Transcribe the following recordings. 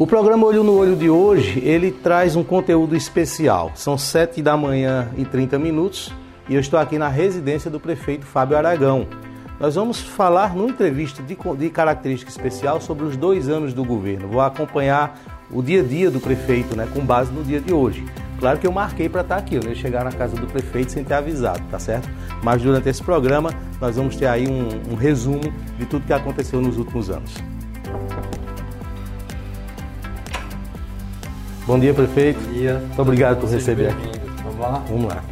O programa Olho no Olho de hoje, ele traz um conteúdo especial. São 7 da manhã e 30 minutos e eu estou aqui na residência do prefeito Fábio Aragão. Nós vamos falar numa entrevista de, de característica especial sobre os dois anos do governo. Vou acompanhar o dia a dia do prefeito, né, com base no dia de hoje. Claro que eu marquei para estar aqui, eu não ia chegar na casa do prefeito sem ter avisado, tá certo? Mas durante esse programa nós vamos ter aí um, um resumo de tudo que aconteceu nos últimos anos. Bom dia, prefeito. Bom dia. Muito obrigado por receber aqui. Vamos lá? Vamos lá.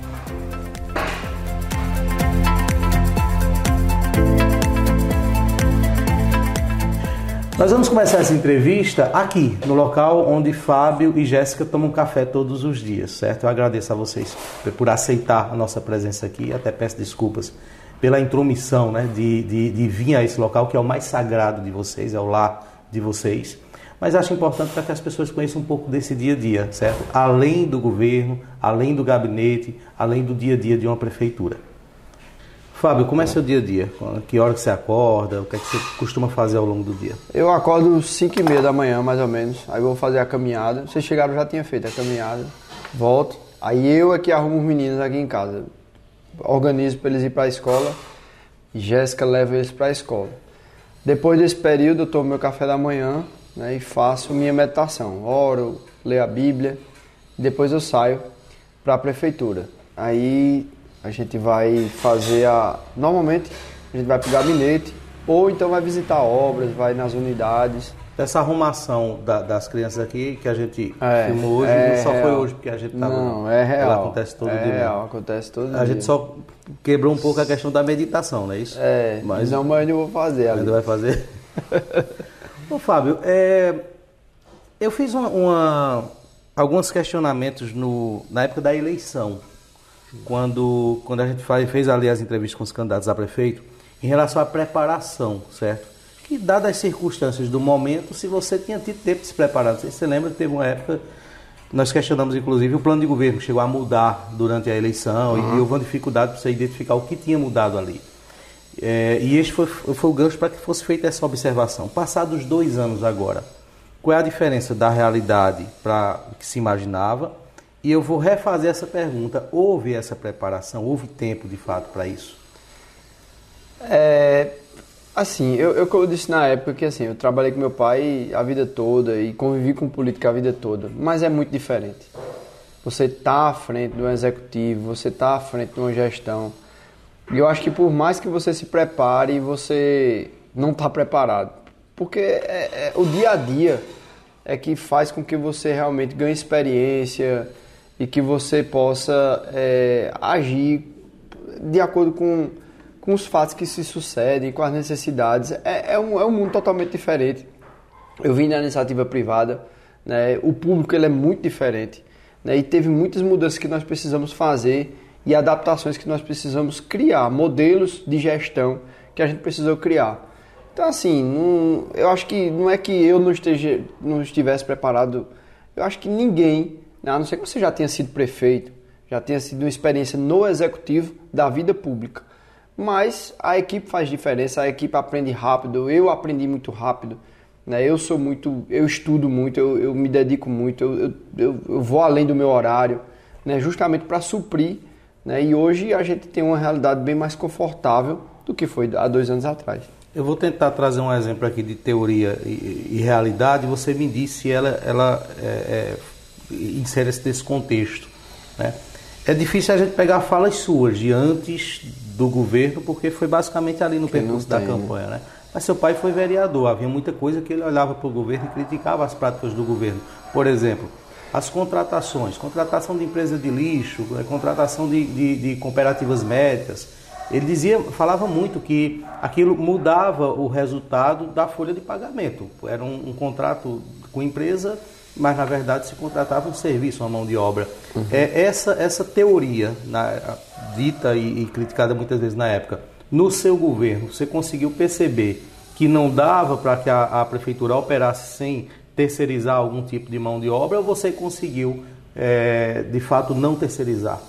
Nós vamos começar essa entrevista aqui, no local onde Fábio e Jéssica tomam café todos os dias, certo? Eu agradeço a vocês por aceitar a nossa presença aqui, até peço desculpas pela intromissão né, de, de, de vir a esse local que é o mais sagrado de vocês, é o lar de vocês mas acho importante para que as pessoas conheçam um pouco desse dia a dia, certo? Além do governo, além do gabinete, além do dia a dia de uma prefeitura. Fábio, como é seu dia a dia? Que hora que você acorda? O que é que você costuma fazer ao longo do dia? Eu acordo 5 e meia da manhã, mais ou menos. Aí vou fazer a caminhada. Vocês chegaram, já tinha feito a caminhada. Volto. Aí eu é que arrumo os meninos aqui em casa. Organizo para eles ir para a escola. Jéssica leva eles para a escola. Depois desse período, eu tomo meu café da manhã né, e faço minha meditação. Oro, leio a Bíblia, depois eu saio para a prefeitura. Aí a gente vai fazer a. Normalmente a gente vai para o gabinete ou então vai visitar obras, vai nas unidades. Essa arrumação da, das crianças aqui que a gente é, filmou hoje, é só real. foi hoje porque a gente estava. Não, é real. Ela acontece todo é dia. Real, acontece todo a dia. A gente só quebrou um pouco a questão da meditação, não é isso? É, mas não, mas eu vou fazer. Ainda vai fazer? Ô Fábio, é, eu fiz uma, uma, alguns questionamentos no, na época da eleição, quando, quando a gente faz, fez ali as entrevistas com os candidatos a prefeito, em relação à preparação, certo? Que, dadas as circunstâncias do momento, se você tinha tido tempo de se preparar. Não sei se você lembra que teve uma época, nós questionamos inclusive o plano de governo, que chegou a mudar durante a eleição uhum. e houve uma dificuldade para você identificar o que tinha mudado ali. É, e este foi, foi o gancho para que fosse feita essa observação. Passados dois anos agora, qual é a diferença da realidade para o que se imaginava? E eu vou refazer essa pergunta: houve essa preparação? Houve tempo de fato para isso? É, assim, eu, eu, eu disse na época que assim, eu trabalhei com meu pai a vida toda e convivi com política a vida toda, mas é muito diferente. Você está à frente um executivo, você está à frente de uma gestão eu acho que por mais que você se prepare, você não está preparado. Porque é, é, o dia a dia é que faz com que você realmente ganhe experiência e que você possa é, agir de acordo com, com os fatos que se sucedem, com as necessidades. É, é, um, é um mundo totalmente diferente. Eu vim da iniciativa privada, né? o público ele é muito diferente né? e teve muitas mudanças que nós precisamos fazer e adaptações que nós precisamos criar, modelos de gestão que a gente precisou criar. Então, assim, não, eu acho que não é que eu não, esteja, não estivesse preparado, eu acho que ninguém, né, a não ser que você já tenha sido prefeito, já tenha sido uma experiência no executivo da vida pública. Mas a equipe faz diferença, a equipe aprende rápido, eu aprendi muito rápido. Né? Eu sou muito, eu estudo muito, eu, eu me dedico muito, eu, eu, eu, vou além do meu horário, né? justamente para suprir né? E hoje a gente tem uma realidade bem mais confortável do que foi há dois anos atrás. Eu vou tentar trazer um exemplo aqui de teoria e, e realidade. Você me disse se ela, ela é, é, insere-se nesse contexto. Né? É difícil a gente pegar falas suas de antes do governo, porque foi basicamente ali no percurso da campanha. Né? Mas seu pai foi vereador, havia muita coisa que ele olhava para o governo e criticava as práticas do governo. Por exemplo, as contratações, contratação de empresa de lixo, é, contratação de, de, de cooperativas médicas. Ele dizia, falava muito que aquilo mudava o resultado da folha de pagamento. Era um, um contrato com empresa, mas na verdade se contratava um serviço, uma mão de obra. Uhum. É essa essa teoria na, dita e, e criticada muitas vezes na época. No seu governo, você conseguiu perceber que não dava para que a, a prefeitura operasse sem terceirizar algum tipo de mão de obra ou você conseguiu, é, de fato, não terceirizar?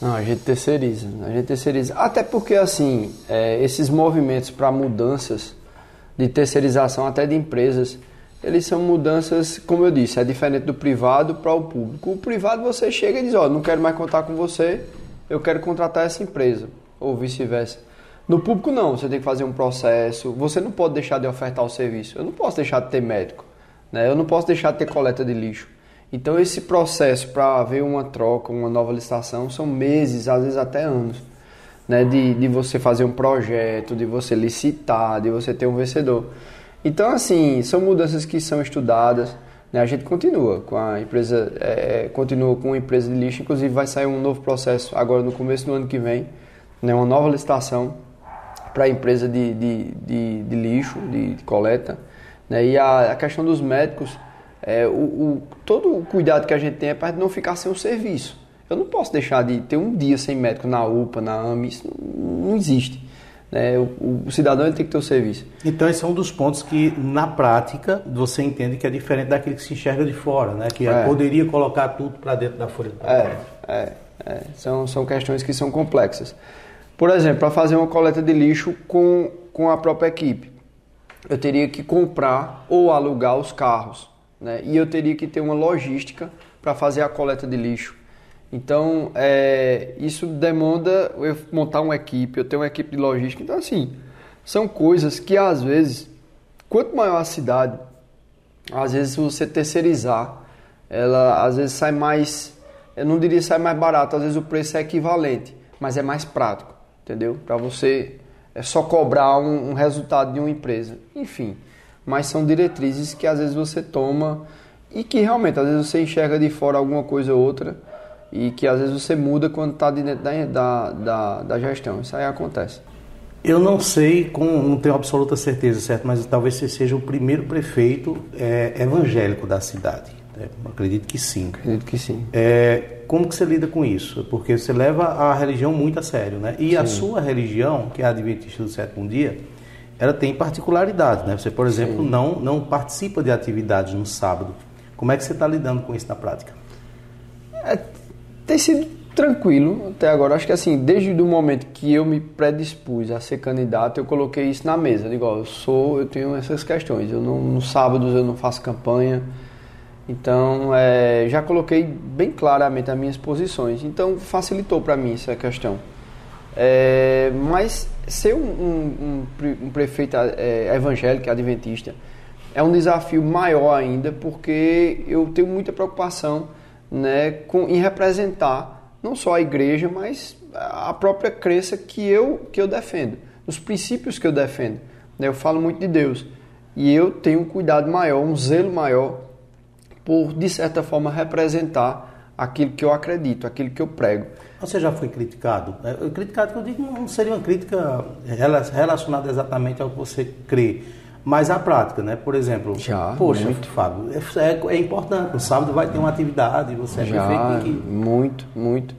Não, a gente terceiriza. A gente terceiriza. Até porque, assim, é, esses movimentos para mudanças de terceirização até de empresas, eles são mudanças, como eu disse, é diferente do privado para o público. O privado você chega e diz, ó, oh, não quero mais contar com você, eu quero contratar essa empresa, ou vice-versa. No público não, você tem que fazer um processo, você não pode deixar de ofertar o serviço. Eu não posso deixar de ter médico, né? Eu não posso deixar de ter coleta de lixo. Então esse processo para haver uma troca, uma nova licitação, são meses, às vezes até anos. Né, de, de você fazer um projeto, de você licitar, de você ter um vencedor. Então, assim, são mudanças que são estudadas. Né? A gente continua com a empresa, é, é, continua com a empresa de lixo. Inclusive, vai sair um novo processo agora no começo do ano que vem, né? uma nova licitação para a empresa de, de, de, de lixo, de, de, coleta. Né? E a, a questão dos médicos, é, o, o, todo o cuidado que a gente tem é para não ficar sem o serviço. Eu não posso deixar de ter um dia sem médico na UPA, na AMI, isso não, não existe. Né? O, o, cidadão ele tem que ter o serviço. Então esse é um dos pontos que na prática você entende que é diferente daquele que se enxerga de fora, né? que é. poderia colocar tudo para dentro da folha de papel. É, é, é, São, são questões que são complexas. Por exemplo, para fazer uma coleta de lixo com, com a própria equipe, eu teria que comprar ou alugar os carros. Né? E eu teria que ter uma logística para fazer a coleta de lixo então, é, isso demanda eu montar uma equipe, eu ter uma equipe de logística. Então, assim, são coisas que às vezes, quanto maior a cidade, às vezes você terceirizar, ela às vezes sai mais, eu não diria sai mais barato, às vezes o preço é equivalente, mas é mais prático, entendeu? Para você é só cobrar um, um resultado de uma empresa. Enfim, mas são diretrizes que às vezes você toma e que realmente às vezes você enxerga de fora alguma coisa ou outra e que às vezes você muda quando está dentro da, da, da, gestão. Isso aí acontece. Eu não sei, com, não tenho absoluta certeza, certo? Mas talvez você seja o primeiro prefeito é, evangélico da cidade. Né? Acredito que sim. Acredito que sim. É, como que você lida com isso? Porque você leva a religião muito a sério, né? E sim. a sua religião, que é a Adventista do Sétimo Dia, ela tem particularidades, né? Você, por exemplo, não, não participa de atividades no sábado. Como é que você está lidando com isso na prática? É, tem sido tranquilo até agora. Acho que assim, desde o momento que eu me predispus a ser candidato, eu coloquei isso na mesa. Eu digo, ó, eu sou, eu tenho essas questões. Eu não, nos sábados eu não faço campanha. Então, é, já coloquei bem claramente as minhas posições. Então, facilitou para mim essa questão. É, mas ser um, um, um prefeito é, evangélico, adventista, é um desafio maior ainda, porque eu tenho muita preocupação né, com, em representar não só a igreja, mas a própria crença que eu, que eu defendo, os princípios que eu defendo. Né? Eu falo muito de Deus e eu tenho um cuidado maior, um zelo maior por, de certa forma, representar aquilo que eu acredito, aquilo que eu prego. Você já foi criticado? É, criticado que eu digo não seria uma crítica relacionada exatamente ao que você crê, mas a prática, né? Por exemplo, já, poxa, muito. Fábio, é, é, importante. No sábado vai ter uma atividade, você é já, prefeito que... Muito, muito.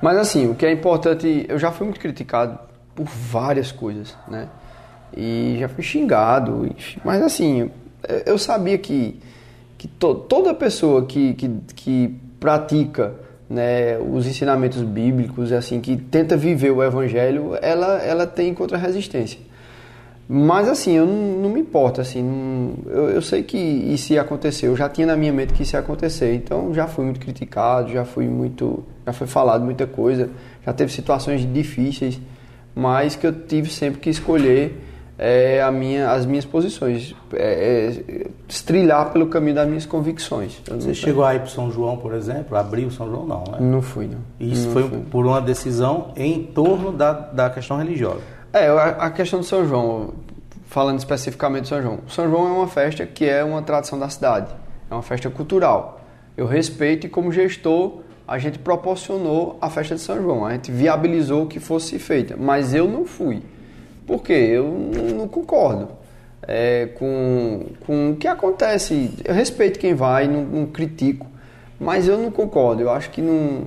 Mas assim, o que é importante, eu já fui muito criticado por várias coisas, né? E já fui xingado, mas assim, eu sabia que, que to, toda pessoa que, que, que pratica né, os ensinamentos bíblicos, assim, que tenta viver o evangelho, ela, ela tem contra-resistência. Mas assim, eu não, não me importo, assim, não, eu, eu, sei que isso ia acontecer, eu já tinha na minha mente que isso ia acontecer, então já fui muito criticado, já fui muito, já foi falado muita coisa, já teve situações difíceis, mas que eu tive sempre que escolher é, a minha, as minhas posições, é, é, estrilhar pelo caminho das minhas convicções. Você chegou aí para São João, por exemplo, abriu São João não, né? Não fui, não. Isso não foi fui. por uma decisão em torno da, da questão religiosa. É, a questão do São João, falando especificamente do São João. São João é uma festa que é uma tradição da cidade, é uma festa cultural. Eu respeito e como gestor a gente proporcionou a festa de São João, a gente viabilizou que fosse feita, mas eu não fui. Por quê? Eu não concordo é, com, com o que acontece. Eu respeito quem vai, não, não critico, mas eu não concordo. Eu acho que não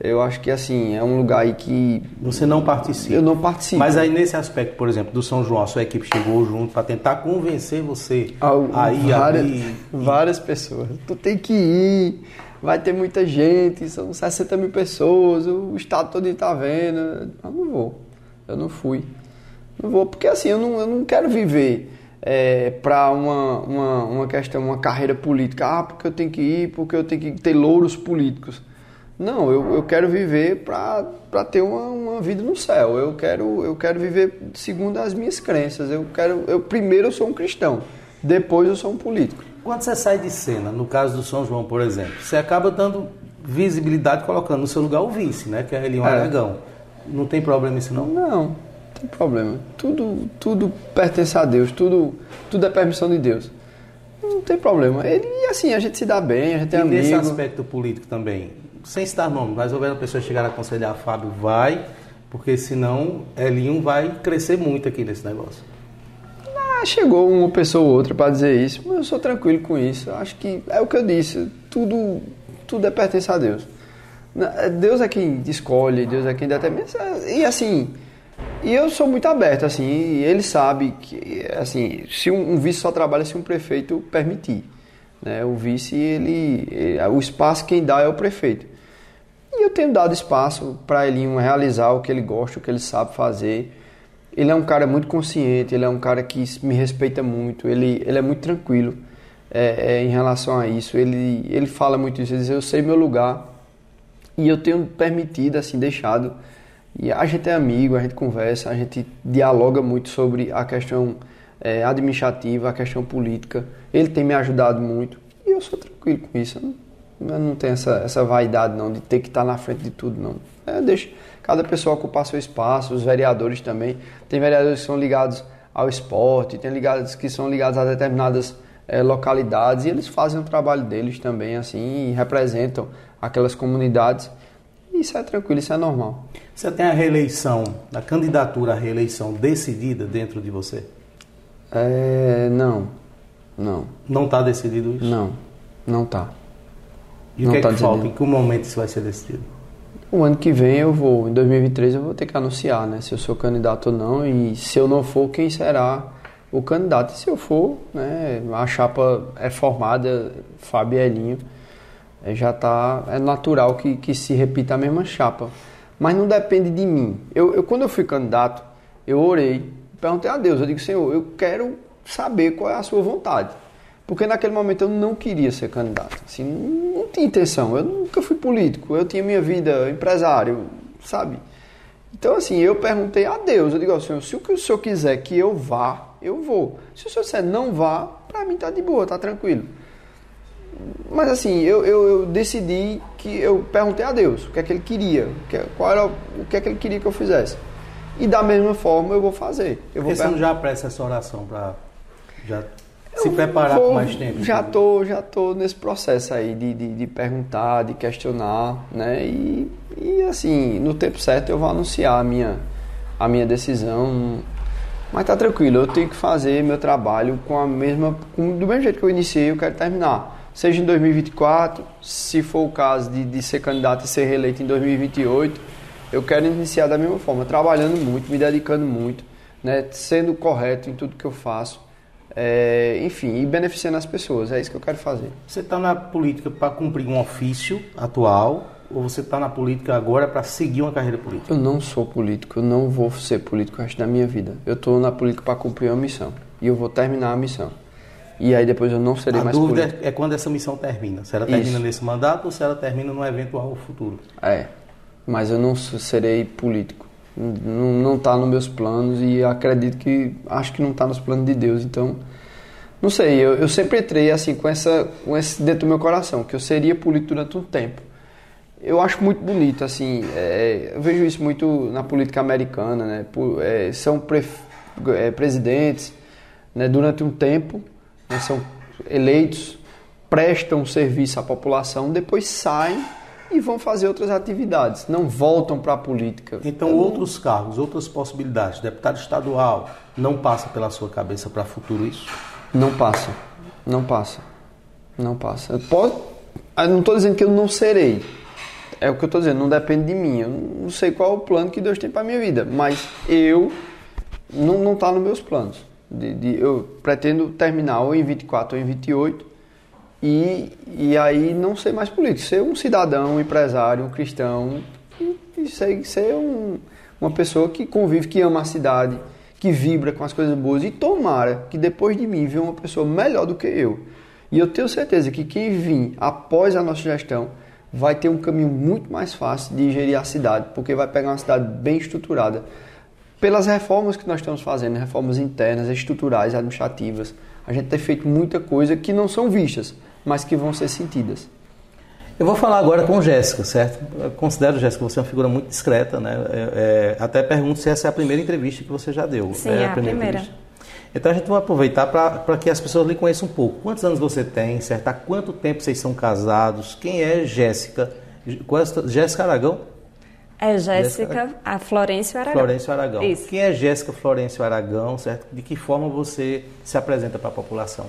eu acho que assim, é um lugar aí que. Você não participa. Eu não participo. Mas aí nesse aspecto, por exemplo, do São João, a sua equipe chegou junto para tentar convencer você a ir várias, abrir... várias pessoas. Tu tem que ir, vai ter muita gente, são 60 mil pessoas, o estado todo está vendo. Eu não vou. Eu não fui. Não vou, porque assim, eu não, eu não quero viver é, para uma, uma, uma questão, uma carreira política. Ah, porque eu tenho que ir, porque eu tenho que ter louros políticos. Não, eu, eu quero viver para ter uma, uma vida no céu. Eu quero, eu quero viver segundo as minhas crenças. Eu quero, eu primeiro eu sou um cristão, depois eu sou um político. Quando você sai de cena, no caso do São João, por exemplo, você acaba dando visibilidade colocando no seu lugar o vice, né, que é Elion é. Aragão. Não tem problema isso não? Não tem problema. Tudo, tudo pertence a Deus, tudo, tudo é permissão de Deus. Não tem problema. Ele, e assim, a gente se dá bem, a gente é amigo. E nesse aspecto político também, sem citar nome, mas houver uma pessoa chegar a aconselhar Fábio, vai, porque senão Elinho vai crescer muito aqui nesse negócio. Ah, chegou uma pessoa ou outra para dizer isso, mas eu sou tranquilo com isso. Acho que é o que eu disse, tudo, tudo é pertence a Deus. Deus é quem escolhe, Deus é quem determina. E assim, e eu sou muito aberto, assim, e ele sabe que, assim, se um, um, vice só trabalha se um prefeito permitir. Né? O vice, ele, ele, o espaço quem dá é o prefeito. E eu tenho dado espaço para ele realizar o que ele gosta, o que ele sabe fazer. Ele é um cara muito consciente, ele é um cara que me respeita muito, ele, ele é muito tranquilo é, é, em relação a isso. Ele, ele fala muito isso, ele diz, eu sei meu lugar. E eu tenho permitido, assim, deixado e a gente é amigo, a gente conversa, a gente dialoga muito sobre a questão é, administrativa, a questão política. Ele tem me ajudado muito e eu sou tranquilo com isso. Eu não, eu não tenho essa, essa vaidade não de ter que estar na frente de tudo, não. É, deixa cada pessoa ocupar seu espaço, os vereadores também. Tem vereadores que são ligados ao esporte, tem ligados que são ligados a determinadas é, localidades e eles fazem o trabalho deles também assim e representam aquelas comunidades. Isso é tranquilo, isso é normal. Você tem a reeleição, a candidatura à reeleição decidida dentro de você? É, não, não. Não está decidido isso? Não, não está. E não o que é tá que decidido. falta? Em que momento isso vai ser decidido? O ano que vem eu vou, em 2023 eu vou ter que anunciar, né? Se eu sou candidato ou não e se eu não for, quem será o candidato? E se eu for, né? A chapa é formada, Fábio Elinho já está é natural que, que se repita a mesma chapa. Mas não depende de mim. Eu, eu quando eu fui candidato, eu orei, perguntei a Deus, eu digo, Senhor, eu quero saber qual é a sua vontade. Porque naquele momento eu não queria ser candidato. Assim, não tinha intenção. Eu nunca fui político. Eu tinha minha vida empresário, sabe? Então, assim, eu perguntei a Deus. Eu digo ao Senhor, se o que o Senhor quiser que eu vá, eu vou. Se o Senhor disser não vá, para mim tá de boa, tá tranquilo. Mas assim, eu, eu, eu, decidi que eu perguntei a Deus o que é que ele queria, qual era o que é que ele queria que eu fizesse. E da mesma forma eu vou fazer. Eu vou você não já presta essa oração para já se preparar vou, com mais tempo? Já tô, já tô nesse processo aí de, de, de, perguntar, de questionar, né? E, e assim, no tempo certo eu vou anunciar a minha, a minha decisão. Mas tá tranquilo, eu tenho que fazer meu trabalho com a mesma, com, do mesmo jeito que eu iniciei, eu quero terminar seja em 2024, se for o caso de, de ser candidato e ser reeleito em 2028, eu quero iniciar da mesma forma, trabalhando muito, me dedicando muito, né, sendo correto em tudo que eu faço, é, enfim, e beneficiando as pessoas, é isso que eu quero fazer. Você está na política para cumprir um ofício atual ou você está na política agora para seguir uma carreira política? Eu não sou político, eu não vou ser político o resto da minha vida. Eu estou na política para cumprir uma missão e eu vou terminar a missão e aí depois eu não serei a mais político. A dúvida é quando essa missão termina. Se ela termina Isso. nesse mandato ou se ela termina num eventual futuro. É, mas eu não serei político. Não está nos meus planos e acredito que acho que não está nos planos de Deus. Então, não sei. Eu, eu sempre entrei assim com essa, com esse dentro do meu coração que eu seria político durante um tempo. Eu acho muito bonito assim. É, eu vejo isso muito na política americana, né? Por, é, são pre, é, presidentes, né? Durante um tempo né, são eleitos, prestam serviço à população, depois saem e vão fazer outras atividades, não voltam para a política. Então, Eu outros não... cargos, outras possibilidades, deputado estadual, não passa pela sua cabeça para futuro isso? Não passa, não passa, não passa. Eu, posso, eu não estou dizendo que eu não serei, é o que eu estou dizendo, não depende de mim. Eu não sei qual é o plano que Deus tem para minha vida, mas eu não está nos meus planos. De, de, eu pretendo terminar ou em 24 ou em 28 e, e aí não ser mais político, ser um cidadão, um empresário, um cristão e, ser, ser um, uma pessoa que convive, que ama a cidade, que vibra com as coisas boas e tomara que depois de mim venha uma pessoa melhor do que eu. E eu tenho certeza que quem vir após a nossa gestão vai ter um caminho muito mais fácil de gerir a cidade, porque vai pegar uma cidade bem estruturada. Pelas reformas que nós estamos fazendo, reformas internas, estruturais, administrativas, a gente tem feito muita coisa que não são vistas, mas que vão ser sentidas. Eu vou falar agora com Jéssica, certo? Eu considero, Jéssica, você é uma figura muito discreta, né? É, é, até pergunto se essa é a primeira entrevista que você já deu. Sim, é a, a primeira. primeira. Então a gente vai aproveitar para que as pessoas lhe conheçam um pouco. Quantos anos você tem, certo? Há quanto tempo vocês são casados? Quem é Jéssica? É Jéssica Aragão? É Jéssica, a Florencio Aragão. Florencio Aragão. Isso. Quem é Jéssica Florencio Aragão, certo? De que forma você se apresenta para a população?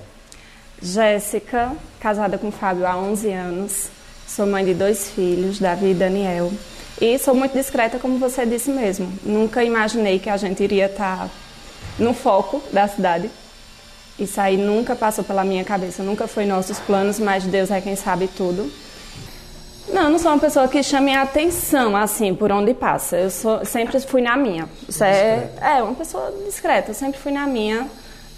Jéssica, casada com Fábio há 11 anos, sou mãe de dois filhos, Davi e Daniel. E sou muito discreta, como você disse mesmo. Nunca imaginei que a gente iria estar tá no foco da cidade. Isso aí nunca passou pela minha cabeça, nunca foi nossos planos, mas Deus é quem sabe tudo. Não, eu não sou uma pessoa que chame a atenção, assim, por onde passa. Eu sou, sempre fui na minha. Isso é, é, uma pessoa discreta, eu sempre fui na minha.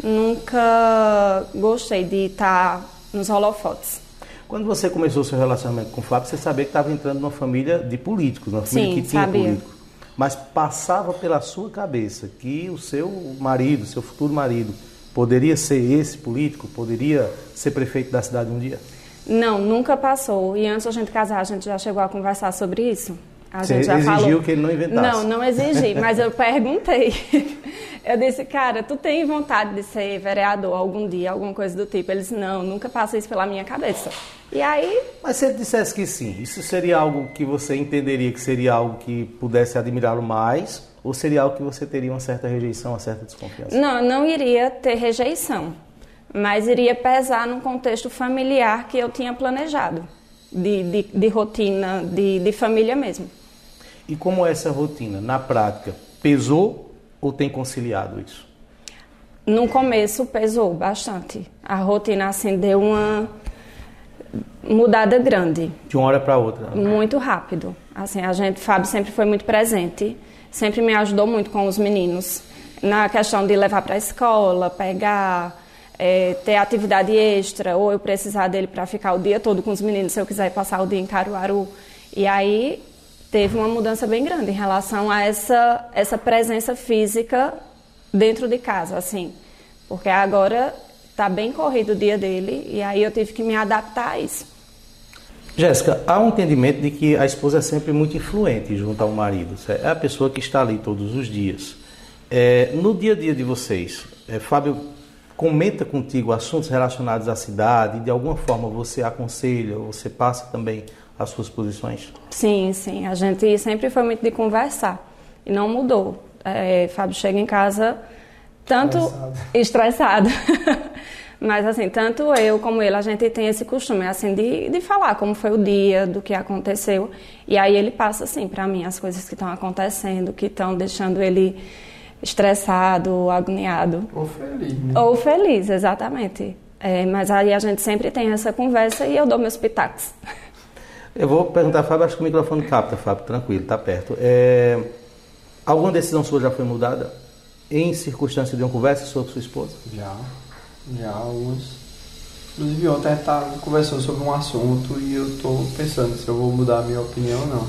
Nunca gostei de estar nos holofotes. Quando você começou seu relacionamento com o Fábio, você sabia que estava entrando numa família de políticos, numa família Sim, que tinha sabia. político mas passava pela sua cabeça que o seu marido, seu futuro marido, poderia ser esse político, poderia ser prefeito da cidade um dia? Não, nunca passou. E antes da gente casar, a gente já chegou a conversar sobre isso. A Você gente já exigiu falou... que ele não inventasse? Não, não exigi, mas eu perguntei. Eu disse, cara, tu tem vontade de ser vereador algum dia, alguma coisa do tipo? Ele disse, não, nunca passa isso pela minha cabeça. E aí... Mas se ele dissesse que sim, isso seria algo que você entenderia que seria algo que pudesse admirá-lo mais? Ou seria algo que você teria uma certa rejeição, uma certa desconfiança? Não, não iria ter rejeição, mas iria pesar no contexto familiar que eu tinha planejado, de, de, de rotina, de, de família mesmo. E como é essa rotina, na prática, pesou ou tem conciliado isso? No começo pesou bastante. A rotina assim deu uma mudada grande. De uma hora para outra. Né? Muito rápido. Assim, a gente, Fábio sempre foi muito presente, sempre me ajudou muito com os meninos na questão de levar para a escola, pegar, é, ter atividade extra, ou eu precisar dele para ficar o dia todo com os meninos se eu quiser passar o dia em Caruaru. E aí teve uma mudança bem grande em relação a essa, essa presença física dentro de casa, assim. Porque agora está bem corrido o dia dele e aí eu tive que me adaptar a isso. Jéssica, há um entendimento de que a esposa é sempre muito influente junto ao marido. É a pessoa que está ali todos os dias. É, no dia a dia de vocês, é, Fábio comenta contigo assuntos relacionados à cidade, de alguma forma você aconselha, você passa também as suas posições? Sim, sim. A gente sempre foi muito de conversar e não mudou. É, Fábio chega em casa tanto estressado. estressado. Mas assim, tanto eu como ele, a gente tem esse costume assim de, de falar como foi o dia, do que aconteceu. E aí ele passa assim para mim as coisas que estão acontecendo, que estão deixando ele estressado, agoniado. Ou feliz. Né? Ou feliz, exatamente. É, mas aí a gente sempre tem essa conversa e eu dou meus pitacos. Eu vou perguntar, Fábio, acho que o microfone capta, Fábio, tranquilo, está perto. É, alguma decisão sua já foi mudada em circunstância de uma conversa sua com sua esposa? Já, já, algumas. Inclusive ontem a gente estava conversando sobre um assunto e eu estou pensando se eu vou mudar a minha opinião ou não.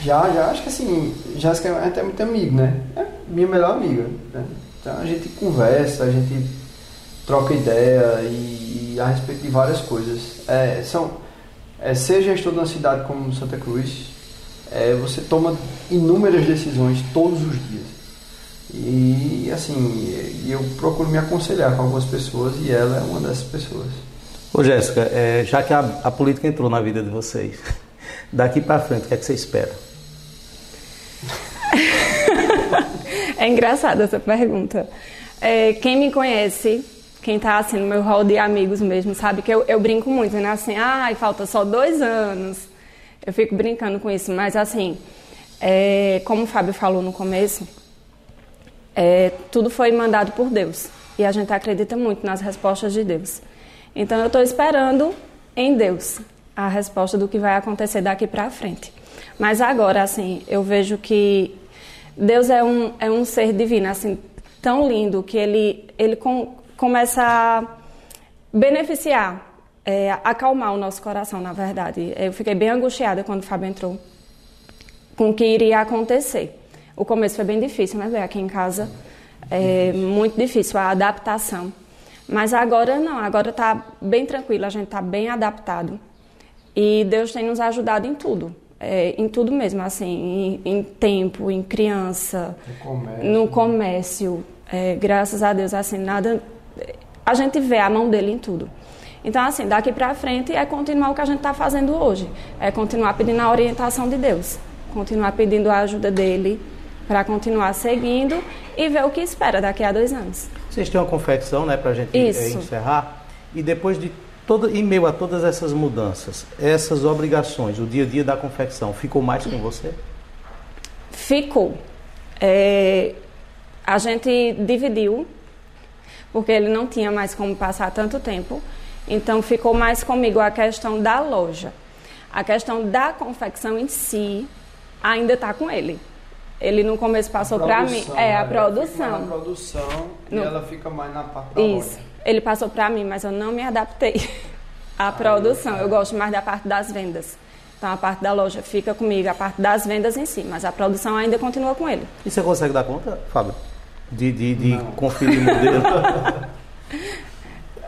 Já, já, acho que assim, Jéssica é até muito amigo, né? É minha melhor amiga. Né? Então a gente conversa, a gente troca ideia e, e a respeito de várias coisas. É, são é, ser gestor de uma cidade como Santa Cruz, é, você toma inúmeras decisões todos os dias. E assim, eu procuro me aconselhar com algumas pessoas e ela é uma dessas pessoas. Ô Jéssica, é, já que a, a, política entrou na vida de vocês, daqui para frente, o que é que você espera? É engraçada essa pergunta. É, quem me conhece quem está assim no meu hall de amigos mesmo, sabe? Que eu, eu brinco muito, né? Assim, ai, falta só dois anos. Eu fico brincando com isso, mas assim, é, como o Fábio falou no começo, é, tudo foi mandado por Deus. E a gente acredita muito nas respostas de Deus. Então eu estou esperando em Deus a resposta do que vai acontecer daqui para frente. Mas agora, assim, eu vejo que Deus é um, é um ser divino, assim, tão lindo que ele, ele com, começa a beneficiar, é, acalmar o nosso coração, na verdade. Eu fiquei bem angustiada quando o Fábio entrou com o que iria acontecer. O começo foi bem difícil, né, aqui em casa. É muito difícil a adaptação. Mas agora não, agora está bem tranquilo, a gente está bem adaptado. E Deus tem nos ajudado em tudo. É, em tudo mesmo, assim, em, em tempo, em criança, no comércio, no comércio é, graças a Deus, assim, nada. A gente vê a mão dele em tudo. Então, assim, daqui para frente é continuar o que a gente está fazendo hoje. É continuar pedindo a orientação de Deus. Continuar pedindo a ajuda dele para continuar seguindo e ver o que espera daqui a dois anos. Vocês têm uma confecção, né, para a gente é, encerrar. E depois de todo, em meio a todas essas mudanças, essas obrigações, o dia a dia da confecção, ficou mais com você? Ficou. É, a gente dividiu, porque ele não tinha mais como passar tanto tempo. Então ficou mais comigo a questão da loja. A questão da confecção em si ainda está com ele. Ele no começo passou para mim. É, a produção. Na produção no... e ela fica mais na parte da Isso. Loja. Ele passou para mim, mas eu não me adaptei à produção. Eu gosto mais da parte das vendas. Então a parte da loja fica comigo, a parte das vendas em si, mas a produção ainda continua com ele. E você consegue dar conta, Fábio? De, de, de conferir o modelo?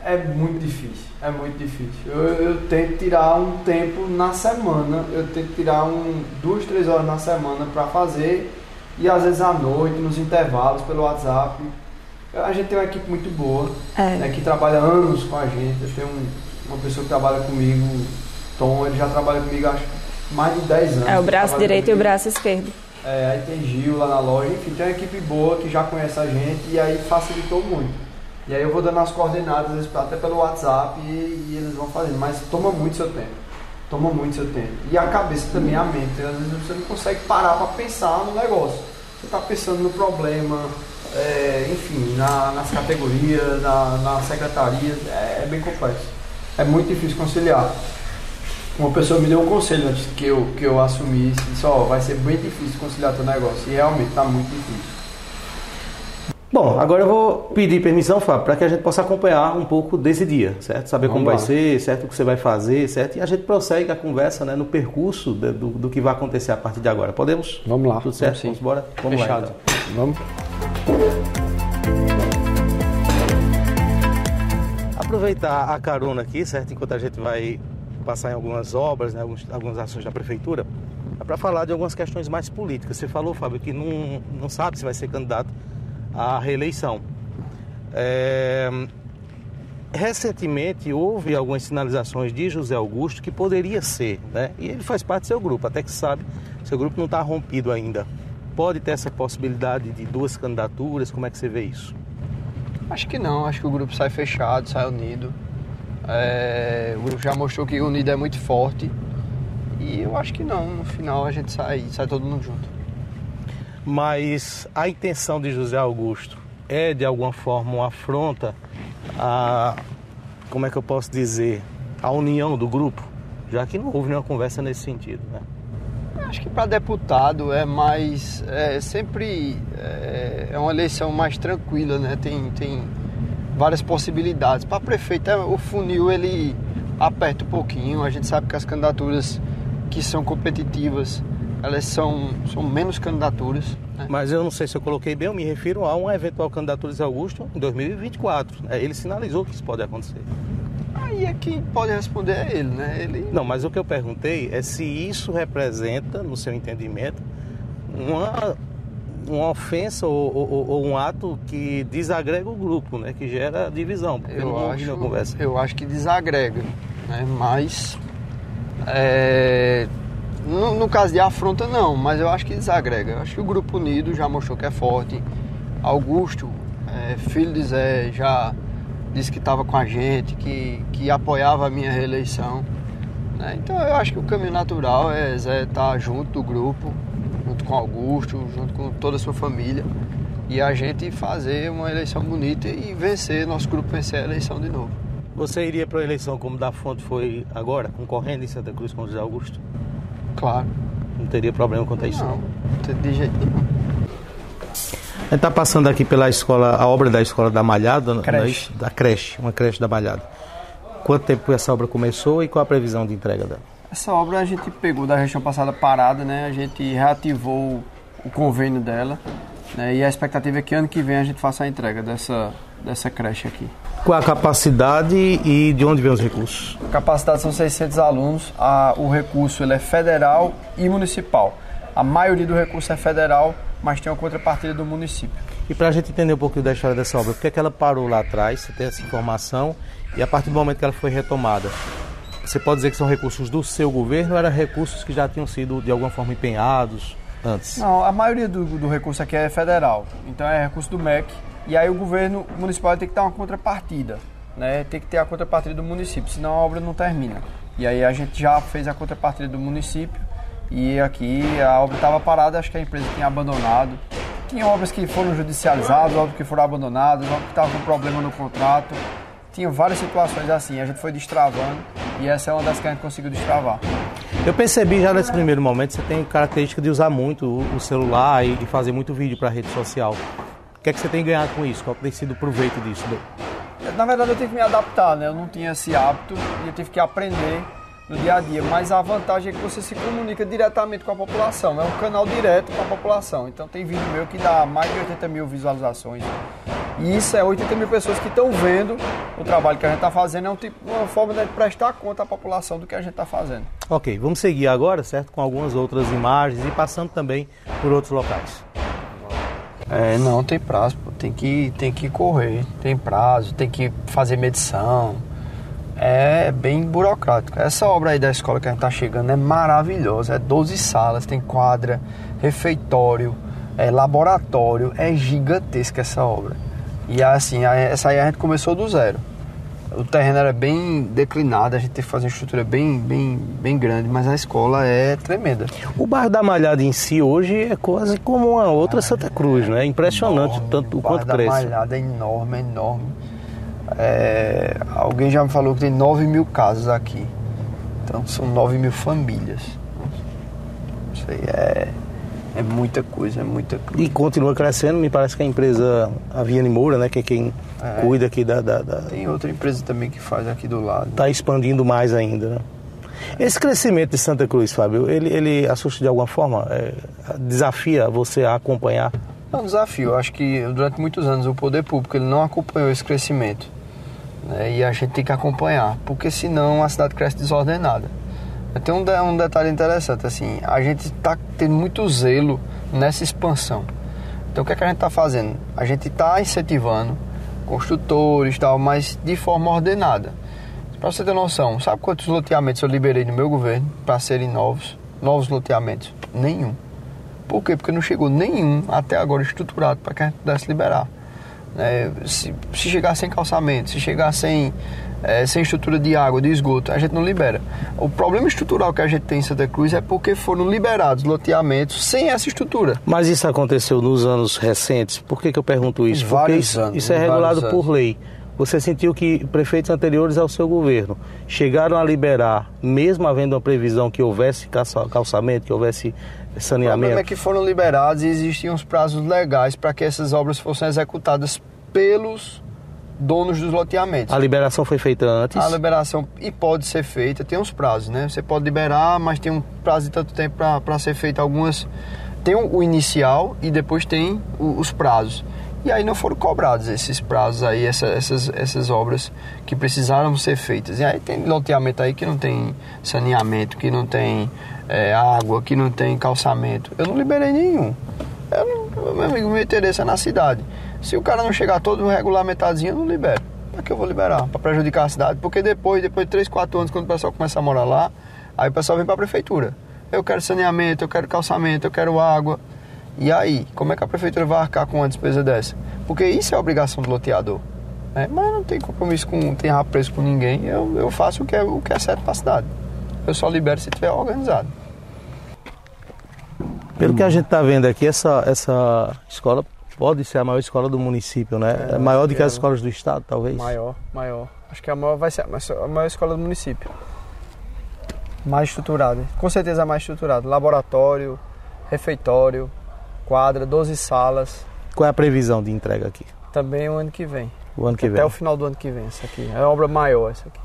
é muito difícil, é muito difícil. Eu, eu tento tirar um tempo na semana, eu tento tirar um, duas, três horas na semana para fazer e às vezes à noite, nos intervalos, pelo WhatsApp. A gente tem uma equipe muito boa, é. né, que trabalha anos com a gente. Eu tenho um, uma pessoa que trabalha comigo, Tom, ele já trabalha comigo acho mais de 10 anos. É o braço direito e o braço esquerdo. É, aí tem Gil lá na loja, enfim, tem uma equipe boa que já conhece a gente e aí facilitou muito. E aí eu vou dando as coordenadas, até pelo WhatsApp e, e, eles vão fazendo, mas toma muito seu tempo. Toma muito seu tempo. E a cabeça também, a mente. Às vezes você não consegue parar para pensar no negócio. Você está pensando no problema, é, enfim, na, nas categorias, na, na secretaria, é, é bem complexo. É muito difícil conciliar uma pessoa me deu um conselho antes que eu, que eu assumisse, disse, ó, oh, vai ser bem difícil conciliar teu negócio. E realmente está muito difícil. Bom, agora eu vou pedir permissão, Fábio, para que a gente possa acompanhar um pouco desse dia, certo? Saber Vamos como lá. vai ser, certo? O que você vai fazer, certo? E a gente prossegue a conversa né, no percurso de, do, do que vai acontecer a partir de agora. Podemos? Vamos lá. Tudo certo? Vamos, Vamos embora? Vamos Fechado. lá. Então. Vamos. Aproveitar a carona aqui, certo? Enquanto a gente vai passar em algumas obras, né, algumas, algumas ações da prefeitura, é para falar de algumas questões mais políticas. Você falou, Fábio, que não, não sabe se vai ser candidato à reeleição. É... Recentemente houve algumas sinalizações de José Augusto que poderia ser, né? E ele faz parte do seu grupo, até que sabe, seu grupo não está rompido ainda. Pode ter essa possibilidade de duas candidaturas? Como é que você vê isso? Acho que não, acho que o grupo sai fechado, sai unido. É, o grupo já mostrou que o Unido é muito forte. E eu acho que não, no final a gente sai, sai todo mundo junto. Mas a intenção de José Augusto é de alguma forma uma afronta a, como é que eu posso dizer, a união do grupo, já que não houve nenhuma conversa nesse sentido, né? Acho que para deputado é mais, é sempre é, é uma eleição mais tranquila, né? Tem, tem várias possibilidades. Para prefeito, é, o funil ele aperta um pouquinho. A gente sabe que as candidaturas que são competitivas, elas são, são menos candidaturas. Né? Mas eu não sei se eu coloquei bem, eu me refiro a uma eventual candidatura de Augusto em 2024. É, ele sinalizou que isso pode acontecer. Aí é quem pode responder é ele, né? Ele... Não, mas o que eu perguntei é se isso representa, no seu entendimento, uma uma ofensa ou, ou, ou, um ato que desagrega o grupo, né? Que gera divisão, porque eu não acho, conversa. Eu acho que desagrega, né? Mas é, no, no, caso de afronta não, mas eu acho que desagrega. Eu acho que o grupo unido já mostrou que é forte. Augusto, é, filho de Zé, já disse que estava com a gente, que, que apoiava a minha reeleição. Né? Então eu acho que o caminho natural é Zé estar junto do grupo junto com Augusto, junto com toda a sua família, e a gente fazer uma eleição bonita e vencer, nosso grupo vencer a eleição de novo. Você iria para a eleição como da Fonte foi agora, concorrendo em Santa Cruz com José Augusto? Claro. Não teria problema quanto a isso? Não, não de jeito nenhum. A gente está passando aqui pela escola, a obra da escola da Malhada, é Creche. da creche, uma creche da Malhada. Quanto tempo essa obra começou e qual a previsão de entrega dela? Essa obra a gente pegou da gestão passada parada, né? A gente reativou o convênio dela, né? E a expectativa é que ano que vem a gente faça a entrega dessa, dessa creche aqui. Qual a capacidade e de onde vem os recursos? A capacidade são 600 alunos, a- o recurso ele é federal e municipal. A maioria do recurso é federal, mas tem uma contrapartida do município. E para a gente entender um pouquinho da história dessa obra, por que, é que ela parou lá atrás, você tem essa informação, e a partir do momento que ela foi retomada, você pode dizer que são recursos do seu governo ou eram recursos que já tinham sido de alguma forma empenhados antes? Não, a maioria do, do recurso aqui é federal, então é recurso do MEC, e aí o governo municipal tem que dar uma contrapartida, né? Tem que ter a contrapartida do município, senão a obra não termina. E aí a gente já fez a contrapartida do município, e aqui a obra estava parada, acho que a empresa tinha abandonado. Tinha obras que foram judicializadas, obras que foram abandonadas, obras que estavam com problema no contrato. Tinha várias situações assim, a gente foi destravando, e essa é uma das que a gente conseguiu destravar. Eu percebi já nesse primeiro momento, você tem característica de usar muito o, celular e fazer muito vídeo para rede social. O que é que você tem ganhado com isso? Qual tem sido o proveito disso? Na verdade, eu tive que me adaptar, né? Eu não tinha esse hábito e eu tive que aprender no dia a dia. Mas a vantagem é que você se comunica diretamente com a população. É um canal direto com a população. Então, tem vídeo meu que dá mais de 80 mil visualizações. E isso é 80 mil pessoas que estão vendo o trabalho que a gente está fazendo. É um tipo, uma forma de prestar conta à população do que a gente está fazendo. Ok, vamos seguir agora, certo? Com algumas outras imagens e passando também por outros locais. É, não, tem prazo, pô. Tem que, tem que correr, tem prazo, tem que fazer medição. É bem burocrático. Essa obra aí da escola que a gente tá chegando é maravilhosa. É 12 salas, tem quadra, refeitório, é laboratório. É gigantesca essa obra. E assim, a- essa aí a gente começou do zero. O terreno era bem declinado, a gente teve que fazer uma estrutura bem, bem, bem grande, mas a escola é tremenda. O bairro da Malhada em si hoje é quase como uma outra Santa Cruz, né? É impressionante enorme, tanto o quanto da cresce. Malhada é enorme, é enorme. É, alguém já me falou que tem 9 mil casas aqui. Então são 9 mil famílias. Isso aí é, é muita coisa, é muita coisa. E continua crescendo, me parece que a empresa Aviane Moura, né, que é quem É. cuida aqui da, da, da- Tem outra empresa também que faz aqui do lado. tá expandindo mais ainda, né? Esse crescimento de Santa Cruz, Fábio, ele, ele assusta de alguma forma? É, desafia você a acompanhar? É um desafio. Eu acho que durante muitos anos o poder público ele não acompanhou esse crescimento. Né? E a gente tem que acompanhar, porque senão a cidade cresce desordenada. Tem um, um detalhe interessante, assim, a gente está tendo muito zelo nessa expansão. Então o que, é que a gente está fazendo? A gente está incentivando construtores tal, mas de forma ordenada. Para você ter noção, sabe quantos loteamentos eu liberei no meu governo para serem novos? Novos loteamentos? Nenhum. Por quê? Porque não chegou nenhum até agora estruturado para que a gente pudesse liberar. É, se, se chegar sem calçamento, se chegar sem, é, sem estrutura de água, de esgoto, a gente não libera. O problema estrutural que a gente tem em Santa Cruz é porque foram liberados loteamentos sem essa estrutura. Mas isso aconteceu nos anos recentes. Por que, que eu pergunto isso? Em Porque vários isso, anos, isso é regulado vários por lei. Você sentiu que prefeitos anteriores ao seu governo chegaram a liberar, mesmo havendo uma previsão que houvesse calça- calçamento, que houvesse O saneamento? problema é que foram liberados e existiam os prazos legais para que essas obras fossem executadas pelos donos dos loteamentos. A liberação foi feita antes. A liberação e pode ser feita, tem uns prazos, né? Você pode liberar, mas tem um prazo de tanto tempo para ser feito algumas. Tem o, o inicial e depois tem o- os prazos. E aí não foram cobrados esses prazos aí, essa- essas, essas obras que precisaram ser feitas. E aí tem loteamento aí que não tem saneamento, que não tem é, água, que não tem calçamento. Eu não liberei nenhum. Eu não, meu amigo, meu interesse é na cidade. Se o cara não chegar todo regulamentadinho, eu não libero. Para que eu vou liberar? Para prejudicar a cidade? Porque depois, depois de 3, 4 anos, quando o pessoal começa a morar lá, aí o pessoal vem para a prefeitura. Eu quero saneamento, eu quero calçamento, eu quero água. E aí, como é que a prefeitura vai arcar com uma despesa dessa? Porque isso é a obrigação do loteador. né? Mas não tem compromisso com, tem rabo preso com ninguém. Eu, eu faço o que, é, o que é certo para a cidade. Eu só libero se tiver organizado. Pelo que a gente está vendo aqui, essa, essa escola pode ser a maior escola do município, né? É, maior do que as escolas do estado, talvez. Maior, maior. Acho que a maior vai ser a maior- a maior escola do município. Mais estruturada. Com certeza a mais estruturada. Laboratório, refeitório, quadra, 12 salas. Qual é a previsão de entrega aqui? Também o ano que vem. O ano que Até vem. o final do ano que vem, essa aqui. É a obra maior, essa aqui.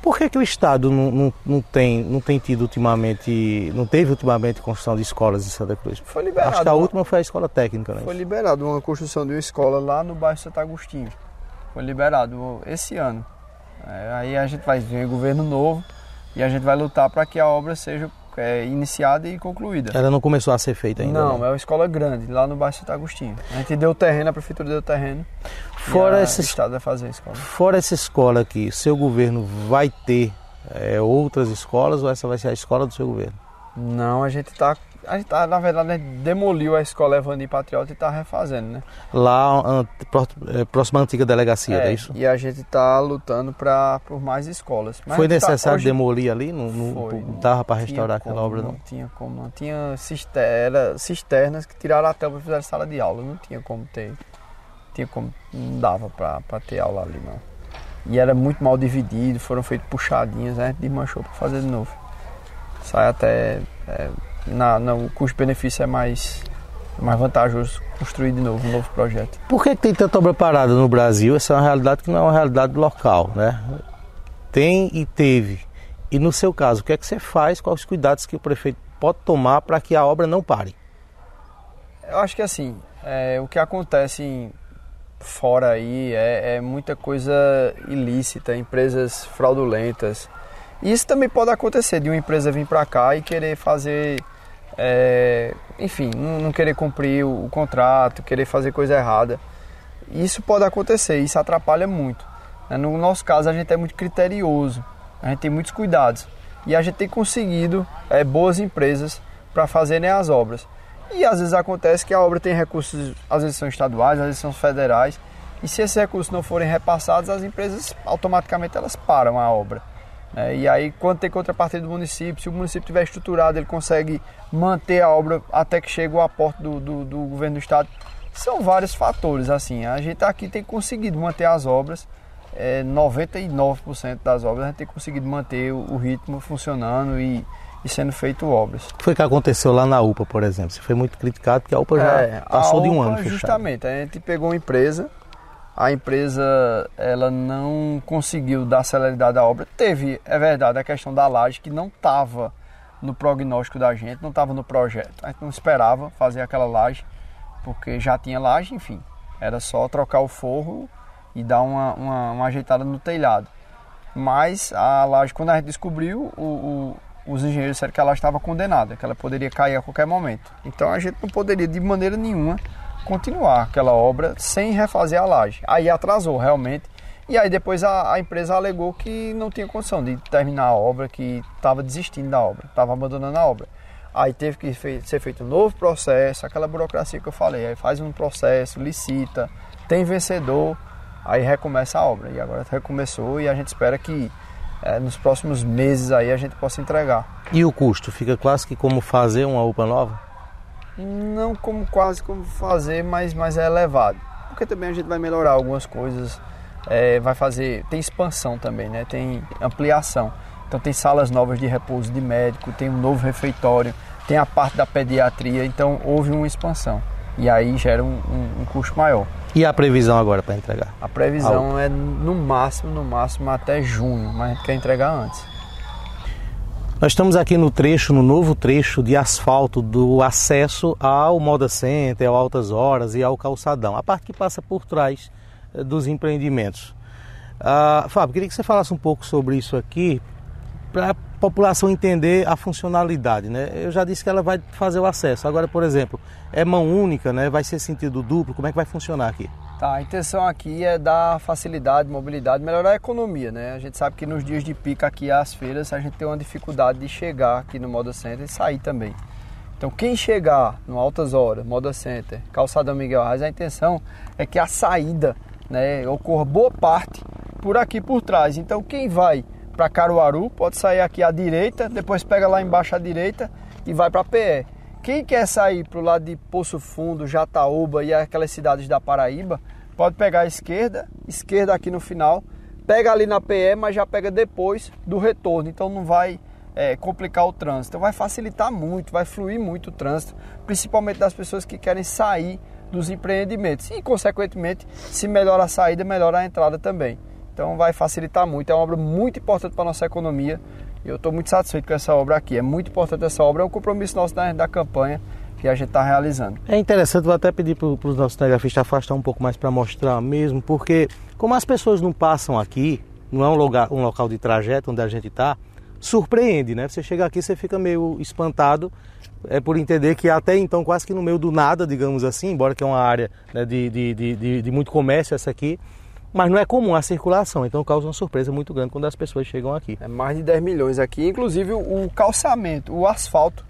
Por que, que o Estado não, não, não tem, não tem tido ultimamente, não teve ultimamente construção de escolas em Santa Cruz? Foi liberado. Acho que a uma- última foi a escola técnica, né? Foi liberado uma construção de uma escola lá no bairro Santo Agostinho. Foi liberado esse ano. É, aí a gente vai ver governo novo e a gente vai lutar para que a obra seja é, iniciada e concluída. Ela não começou a ser feita ainda. Não, né? é uma escola grande, lá no bairro Santo Agostinho. A gente deu o terreno, a prefeitura deu o terreno. Fora essa Estado vai fazer a escola. Fora essa escola aqui, seu governo vai ter é, outras escolas ou essa vai ser a escola do seu governo? Não, a gente tá. A gente tá, na verdade, a gente demoliu a escola Evani Patriota e tá refazendo, né? Lá, é, próxima à antiga delegacia, é, isso? E a gente tá lutando pra, por mais escolas. Mas Foi tá- necessário hoje- demolir ali? Não, não, Foi, dava para restaurar aquela como, obra, não? Não tinha como, não. Tinha cister- era cisternas que tiraram a tampa e fizeram sala de aula. Não tinha como ter. Tinha como, não dava pra ter aula ali, não. E era muito mal dividido, foram feitas puxadinhas, né? Desmanchou pra fazer de novo. Sai até. é, na, na- o custo-benefício é mais, mais vantajoso construir de novo um novo projeto. Por que, que tem tanta obra parada no Brasil? Essa é uma realidade que não é uma realidade local, né? Tem e teve. E no seu caso, o que é que você faz? Quais os cuidados que o prefeito pode tomar para que a obra não pare? Eu acho que assim, é, o que acontece em- fora aí é, é muita coisa ilícita, empresas fraudulentas. Isso também pode acontecer de uma empresa vir para cá e querer fazer, é, enfim, não, querer cumprir o, o contrato, querer fazer coisa errada. Isso pode acontecer, isso atrapalha muito. né? No nosso caso, a gente é muito criterioso, a gente tem muitos cuidados e a gente tem conseguido é, boas empresas para fazerem as obras. E às vezes acontece que a obra tem recursos, às vezes são estaduais, às vezes são federais, e se esses recursos não forem repassados, as empresas automaticamente elas param a obra. Né? e aí, quando tem contrapartida do município, se o município tiver estruturado, ele consegue manter a obra até que chegue o aporte do, do, do governo do estado. São vários fatores, assim. A gente aqui tem conseguido manter as obras, é, 99% das obras a gente tem conseguido manter o, o ritmo funcionando e, e sendo feito obras. O que foi que aconteceu lá na UPA, por exemplo? Você foi muito criticado porque a UPA já É, passou a de um UPA, ano fechada. Justamente, a gente pegou uma empresa, a empresa ela não conseguiu dar celeridade à obra. Teve, é verdade, a questão da laje que não estava no prognóstico da gente, não estava no projeto. A gente não esperava fazer aquela laje, porque já tinha laje, enfim. Era só trocar o forro e dar uma, uma, uma ajeitada no telhado. Mas a laje, quando a gente descobriu, o, o- os engenheiros disseram que a laje estava condenada, que ela poderia cair a qualquer momento. Então a gente não poderia de maneira nenhuma continuar aquela obra sem refazer a laje. Aí atrasou realmente. E aí depois a, a empresa alegou que não tinha condição de terminar a obra, que estava desistindo da obra, estava abandonando a obra. Aí teve que fe- ser feito um novo processo, aquela burocracia que eu falei. Aí faz um processo, licita, tem vencedor, aí recomeça a obra. E agora recomeçou e a gente espera que eh, nos próximos meses aí a gente possa entregar. E o custo? Fica quase que como fazer uma UPA nova? Não como quase como fazer, mas, mas é elevado. Porque também a gente vai melhorar algumas coisas, é, vai fazer. Tem expansão também, né? Tem ampliação. Então tem salas novas de repouso de médico, tem um novo refeitório, tem a parte da pediatria, então houve uma expansão. E aí gera um, um- um custo maior. E a previsão agora para entregar? A previsão é no máximo, no máximo até junho, mas a gente quer entregar antes. Nós estamos aqui no trecho, no novo trecho de asfalto do acesso ao Moda Center, ao Altas Horas e ao Calçadão, a parte que passa por trás eh, dos empreendimentos. Ah, Fábio, queria que você falasse um pouco sobre isso aqui, para a população entender a funcionalidade. Né? Eu já disse que ela vai fazer o acesso. Agora, por exemplo, é mão única, né? vai ser sentido duplo, como é que vai funcionar aqui? Tá, a intenção aqui é dar facilidade, mobilidade, melhorar a economia, né? A gente sabe que nos dias de pica aqui às feiras a gente tem uma dificuldade de chegar aqui no Moda Center e sair também. Então quem chegar no Altas Horas, Moda Center, Calçadão Miguel Reis, a intenção é que a saída né, ocorra boa parte por aqui por trás. Então quem vai para Caruaru pode sair aqui à direita, depois pega lá embaixo à direita e vai para PE. Quem quer sair para o lado de Poço Fundo, Jataúba e aquelas cidades da Paraíba, pode pegar a esquerda, esquerda aqui no final, pega ali na PE, mas já pega depois do retorno, então não vai é, complicar o trânsito. Vai facilitar muito, vai fluir muito o trânsito, principalmente das pessoas que querem sair dos empreendimentos. E, consequentemente, se melhora a saída, melhora a entrada também. Então vai facilitar muito. É uma obra muito importante para a nossa economia. E eu estou muito satisfeito com essa obra aqui. É muito importante essa obra, é um compromisso nosso da, da campanha que a gente está realizando. É interessante, vou até pedir para os nossos telegrafistas afastar um pouco mais para mostrar mesmo, porque como as pessoas não passam aqui, não é um, lugar, um local de trajeto onde a gente está, surpreende, né? Você chega aqui, você fica meio espantado, é por entender que até então quase que no meio do nada, digamos assim, embora que é uma área né, de, de, de, de, muito comércio essa aqui, mas não é comum a circulação, então causa uma surpresa muito grande quando as pessoas chegam aqui. É mais de 10 milhões aqui, inclusive o calçamento, o asfalto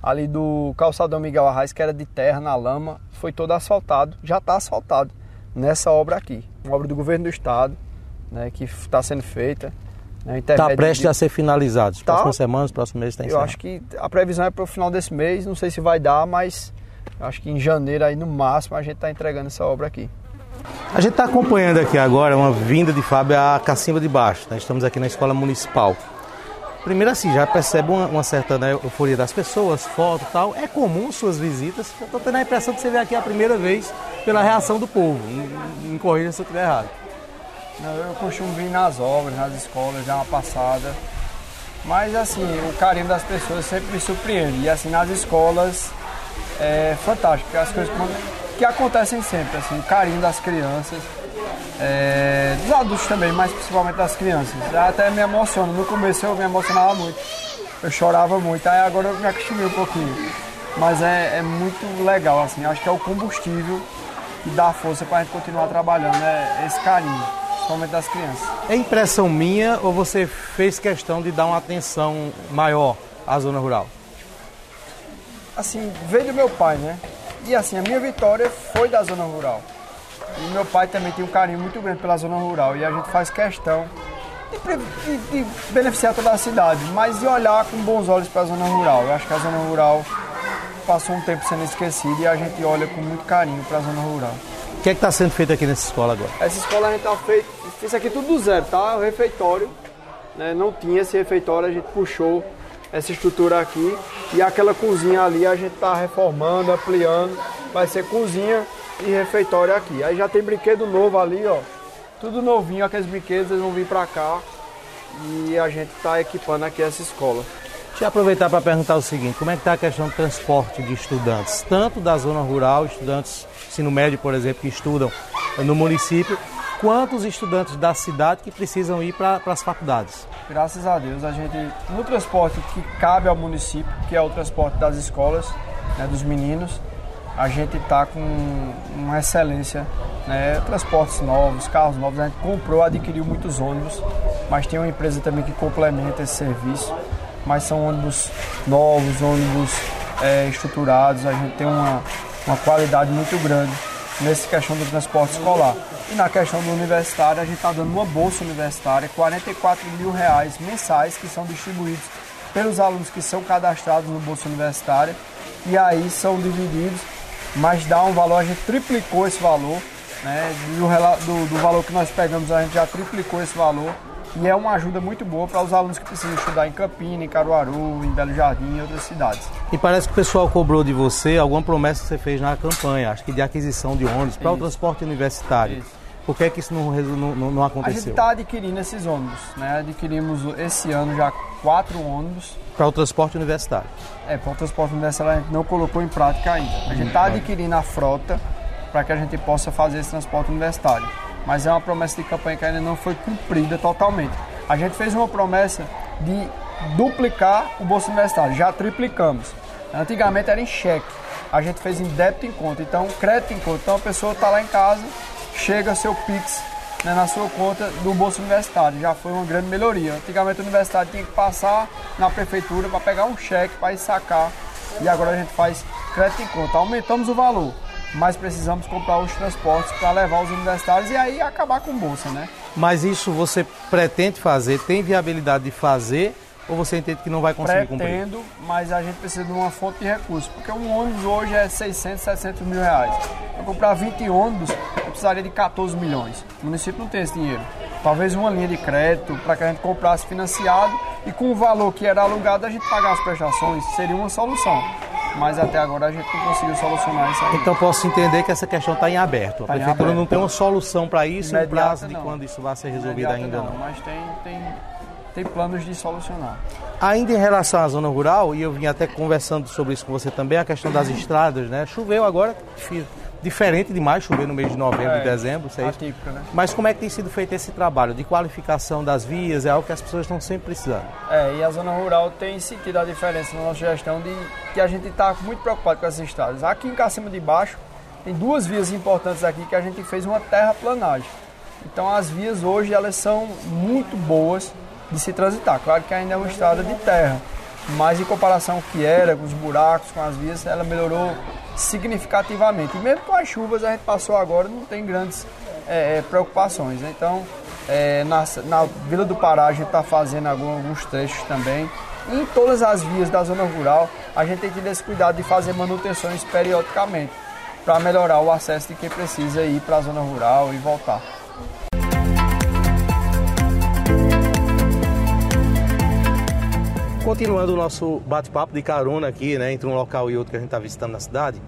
ali do calçadão Miguel Arraes, que era de terra na lama, foi todo asfaltado, já está asfaltado nessa obra aqui, uma obra do governo do estado, né, que está sendo feita. Está né, prestes de... a ser finalizado. Tá. Próximas semanas, próximo mês tem Eu acho que a previsão é para o final desse mês, não sei se vai dar, mas acho que em janeiro aí no máximo a gente está entregando essa obra aqui. A gente está acompanhando aqui agora uma vinda de Fábio a Cacimba de Baixo. Né? Estamos aqui na Escola Municipal. Primeiro assim, já percebe uma, uma certa né, euforia das pessoas, foto tal. É comum suas visitas. Estou tendo a impressão que você veio aqui a primeira vez pela reação do povo. Em corrida se eu estiver errado. Eu costumo vir nas obras, nas escolas, dar uma passada. Mas assim, o carinho das pessoas sempre me surpreende. E assim, nas escolas é fantástico, as coisas que acontecem sempre, assim, o carinho das crianças, é, dos adultos também, mas principalmente das crianças. Até me emociona. No começo eu me emocionava muito. Eu chorava muito, aí agora eu me acostumei um pouquinho. Mas é, é muito legal, assim, acho que é o combustível que dá força para a gente continuar trabalhando, é esse carinho principalmente das crianças. É impressão minha ou você fez questão de dar uma atenção maior à zona rural? Assim, veio do meu pai, né? E assim, a minha vitória foi da zona rural. E meu pai também tem um carinho muito grande pela zona rural e a gente faz questão de, de, de beneficiar toda a cidade, mas de olhar com bons olhos para a zona rural. Eu acho que a zona rural passou um tempo sendo esquecida e a gente olha com muito carinho para a zona rural. O que é está sendo feito aqui nessa escola agora? Essa escola a gente está feito, isso aqui tudo do zero, tá? O refeitório, né? não tinha esse refeitório, a gente puxou essa estrutura aqui e aquela cozinha ali a gente está reformando, ampliando, vai ser cozinha e refeitório aqui. Aí já tem brinquedo novo ali, ó, tudo novinho, aqueles brinquedos eles vão vir para cá e a gente está equipando aqui essa escola. Deixa eu aproveitar para perguntar o seguinte, como é que está a questão do transporte de estudantes, tanto da zona rural, estudantes ensino médio, por exemplo, que estudam no município, quanto os estudantes da cidade que precisam ir para as faculdades? Graças a Deus, a gente, no transporte que cabe ao município, que é o transporte das escolas, né, dos meninos, a gente está com uma excelência, né, transportes novos, carros novos, a gente comprou, adquiriu muitos ônibus, mas tem uma empresa também que complementa esse serviço, mas são ônibus novos, ônibus é, estruturados, a gente tem uma, uma qualidade muito grande nessa questão do transporte escolar. E na questão do universitário, a gente está dando uma bolsa universitária, 44 mil reais mensais, que são distribuídos pelos alunos que são cadastrados no Bolsa Universitária. E aí são divididos, mas dá um valor, a gente triplicou esse valor, né? Do, do, do valor que nós pegamos, a gente já triplicou esse valor e é uma ajuda muito boa para os alunos que precisam estudar em Campina, em Caruaru, em Belo Jardim e outras cidades. E parece que o pessoal cobrou de você alguma promessa que você fez na campanha, acho que de aquisição de ônibus para o transporte universitário. Isso. Por que, é que isso não, não, não aconteceu? A gente está adquirindo esses ônibus, né? Adquirimos esse ano já quatro ônibus. Para o transporte universitário? É, para o transporte universitário a gente não colocou em prática ainda. A gente está adquirindo a frota para que a gente possa fazer esse transporte universitário mas é uma promessa de campanha que ainda não foi cumprida totalmente. A gente fez uma promessa de duplicar o bolso universitário, já triplicamos. Antigamente era em cheque, a gente fez em débito em conta, então crédito em conta. Então a pessoa está lá em casa, chega seu Pix né, na sua conta do bolso universitário, já foi uma grande melhoria. Antigamente o universitário tinha que passar na prefeitura para pegar um cheque para sacar e agora a gente faz crédito em conta. Aumentamos o valor mas precisamos comprar os transportes para levar os universitários e aí acabar com bolsa, né? Mas isso você pretende fazer, tem viabilidade de fazer ou você entende que não vai conseguir Pretendo, cumprir? Pretendo, mas a gente precisa de uma fonte de recursos, porque um ônibus hoje é 600, 700 mil reais. Para comprar 20 ônibus, eu precisaria de 14 milhões. O município não tem esse dinheiro. Talvez uma linha de crédito para que a gente comprasse financiado e com o valor que era alugado a gente pagar as prestações seria uma solução. Mas até agora a gente não conseguiu solucionar isso aí. Então posso entender que essa questão está em aberto. A Tá em prefeitura aberto. não tem uma solução para isso, um prazo de não. quando isso vai ser resolvido Imediata ainda não. Mas tem, tem, tem planos de solucionar. Ainda em relação à zona rural, e eu vim até conversando sobre isso com você também, a questão das estradas, né? Choveu agora, fi- diferente demais chover no mês de novembro e É, dezembro, isso aí. Atípica, né? Mas como é que tem sido feito esse trabalho de qualificação das vias? É algo que as pessoas estão sempre precisando. É, e a zona rural tem sentido a diferença na nossa gestão de que a gente está muito preocupado com essas estradas. Aqui em Cacima de Baixo tem duas vias importantes aqui que a gente fez uma terraplanagem. Então as vias hoje elas são muito boas de se transitar. Claro que ainda é uma estrada de terra, mas em comparação com o que era, com os buracos, com as vias, ela melhorou significativamente. E mesmo com as chuvas a gente passou agora, não tem grandes é, é, preocupações. né? Então, é, na, na Vila do Pará a gente está fazendo alguns trechos também. E em todas as vias da zona rural, a gente tem que ter esse cuidado de fazer manutenções periodicamente para melhorar o acesso de quem precisa ir para a zona rural e voltar. Continuando o nosso bate-papo de carona aqui, né, entre um local e outro que a gente está visitando na cidade,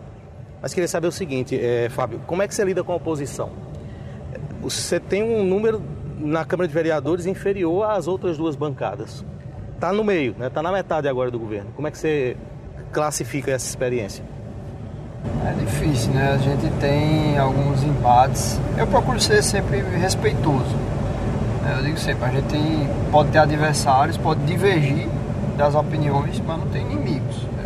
mas queria saber o seguinte, eh, Fábio, como é que você lida com a oposição? Você tem um número na Câmara de Vereadores inferior às outras duas bancadas. Está no meio, né? Está na metade agora do governo. Como é que você classifica essa experiência? É difícil, né? A gente tem alguns embates. Eu procuro ser sempre respeitoso. Eu digo sempre, a gente tem- pode ter adversários, pode divergir das opiniões, mas não tem inimigos. né?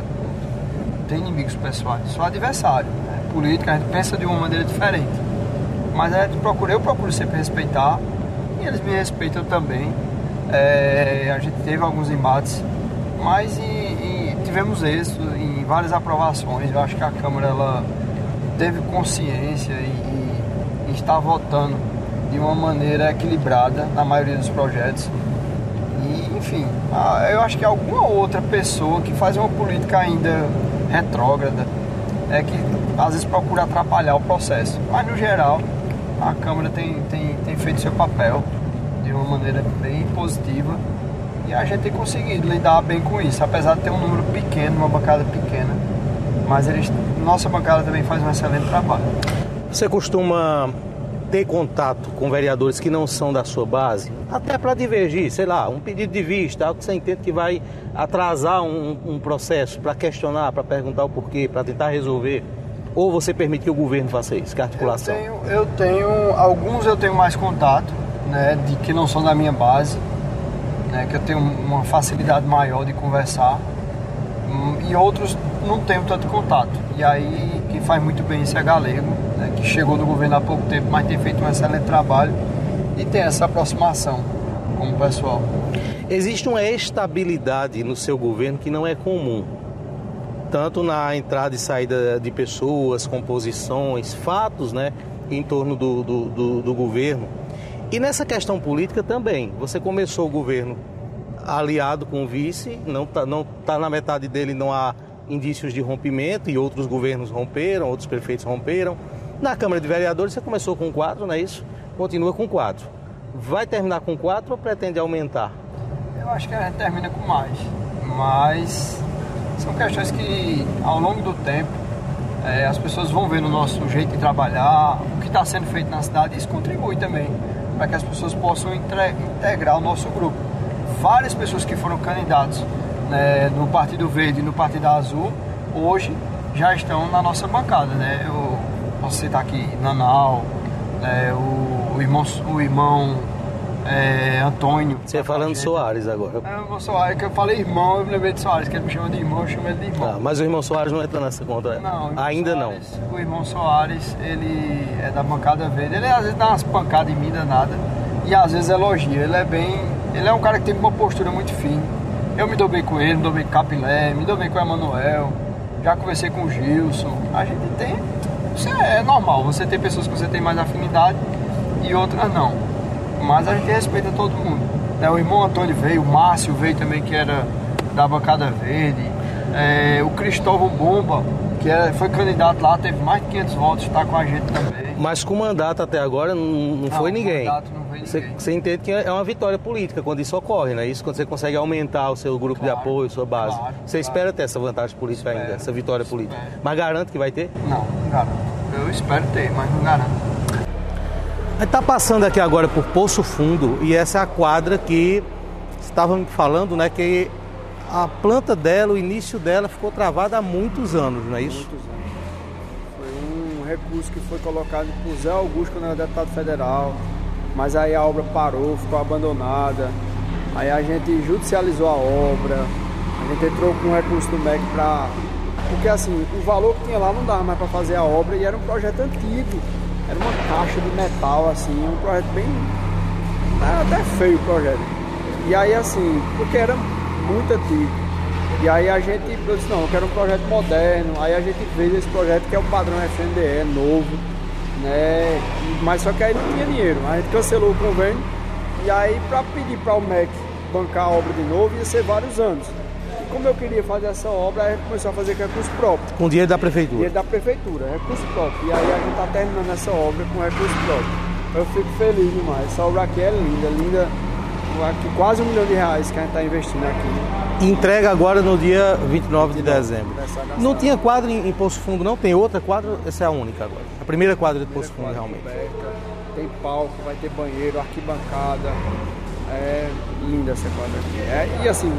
Não tem inimigos pessoais, só adversário. Né? Política, a gente pensa de uma maneira diferente. Mas a gente procura, eu procuro sempre respeitar e eles me respeitam também. É, a gente teve alguns embates, mas e- e tivemos êxito em várias aprovações. Eu acho que a Câmara ela teve consciência e, e está votando de uma maneira equilibrada na maioria dos projetos. Enfim, ah, eu acho que alguma outra pessoa que faz uma política ainda retrógrada é que às vezes procura atrapalhar o processo. Mas no geral, a Câmara tem, tem, tem feito seu papel de uma maneira bem positiva e a gente tem conseguido lidar bem com isso, apesar de ter um número pequeno, uma bancada pequena. Mas eles, nossa bancada também faz um excelente trabalho. Você costuma ter contato com vereadores que não são da sua base, até para divergir, sei lá, um pedido de vista, algo que você entende que vai atrasar um, um processo, para questionar, para perguntar o porquê, para tentar resolver? Ou você permite que o governo faça isso, que a Eu articulação? tenho, eu tenho, alguns eu tenho mais contato, né, de que não são da minha base, né, que eu tenho uma facilidade maior de conversar, hum, e outros não tenho tanto contato. E aí quem faz muito bem isso é Galego, que chegou no governo há pouco tempo, mas tem feito um excelente trabalho e tem essa aproximação com o pessoal. Existe uma estabilidade no seu governo que não é comum. Tanto na entrada e saída de pessoas, composições, fatos né, em torno do, do, do- do governo. E nessa questão política também. Você começou o governo aliado com o vice, não está não tá na metade dele, não há indícios de rompimento, e outros governos romperam, outros prefeitos romperam. Na Câmara de Vereadores você começou com quatro, não é isso? Continua com quatro. Vai terminar com quatro ou pretende aumentar? Eu acho que a gente termina com mais, mas são questões que ao longo do tempo eh, as pessoas vão ver no nosso jeito de trabalhar, o que está sendo feito na cidade, e isso contribui também para que as pessoas possam entre- integrar o nosso grupo. Várias pessoas que foram candidatos né, no Partido Verde e no Partido Azul, hoje já estão na nossa bancada. Né? Eu posso citar aqui Nanal, né, o, o irmão, o irmão eh, Antônio. Você falando de Soares agora. É, o irmão Soares, que eu falei irmão, eu me lembrei de Soares, que ele me chama de irmão, eu chamo ele de irmão. Ah, mas o irmão Soares não entra nessa conta, né? Não, Ainda Soares- O irmão Soares, ele é da bancada verde. Ele às vezes dá umas pancadas em mim danada e às vezes elogia. Ele é bem. Ele é um cara que tem uma postura muito fina. Eu me dou bem com ele, me dou bem com o Capilé, me dou bem com o Emanuel. Já conversei com o Gilson. A gente tem. Isso é normal. Você tem pessoas que você tem mais afinidade e outras não. Mas a gente respeita todo mundo. É, o irmão Antônio veio, o Márcio veio também, que era da bancada verde. É, o Cristóvão Bomba, que é, foi candidato lá, teve mais de 500 votos, está com a gente também. Mas com mandato até agora não, não, não foi ninguém. Mandato não foi você, ninguém. você entende que é uma vitória política quando isso ocorre, não é isso? Quando você consegue aumentar o seu grupo Claro, de apoio, sua base. claro, você claro. espera ter essa vantagem política Espero, ainda, essa vitória política. espero. Mas garante que vai ter? Não, não garanto. Eu espero ter, mas não garanto. Está passando aqui agora por Poço Fundo e essa é a quadra que estava me falando, né, que a planta dela, o início dela ficou travada há muitos anos, não é isso? Muitos anos. Foi um recurso que foi colocado por Zé Augusto quando era deputado federal, mas aí a obra parou, ficou abandonada. Aí a gente judicializou a obra, a gente entrou com um recurso do MEC para. Porque assim, o valor que tinha lá não dava mais para fazer a obra e era um projeto antigo. Era uma caixa de metal, assim, um projeto bem. Era até feio o projeto. E aí assim, porque era muito antigo. E aí a gente eu disse, não, eu quero um projeto moderno. Aí a gente fez esse projeto que é o padrão FNDE, novo, né? Mas só que aí não tinha dinheiro. A gente cancelou o convênio e aí para pedir para o MEC bancar a obra de novo ia ser vários anos. E como eu queria fazer essa obra, a gente começou a fazer com recurso próprio. Com dinheiro da prefeitura. Dinheiro da prefeitura, recurso próprio. E aí a gente está terminando essa obra com recurso próprio. Eu fico feliz demais. Essa obra aqui é linda, linda. Aqui, quase um milhão de reais que a gente está investindo aqui. Entrega agora no dia 29 de dezembro. Não tinha quadra em, em Poço Fundo, não? Tem outra quadra? Essa é a única agora. A primeira quadra de Poço Fundo, realmente. Coberta, tem palco, vai ter banheiro, arquibancada. É linda essa quadra aqui. É, e assim,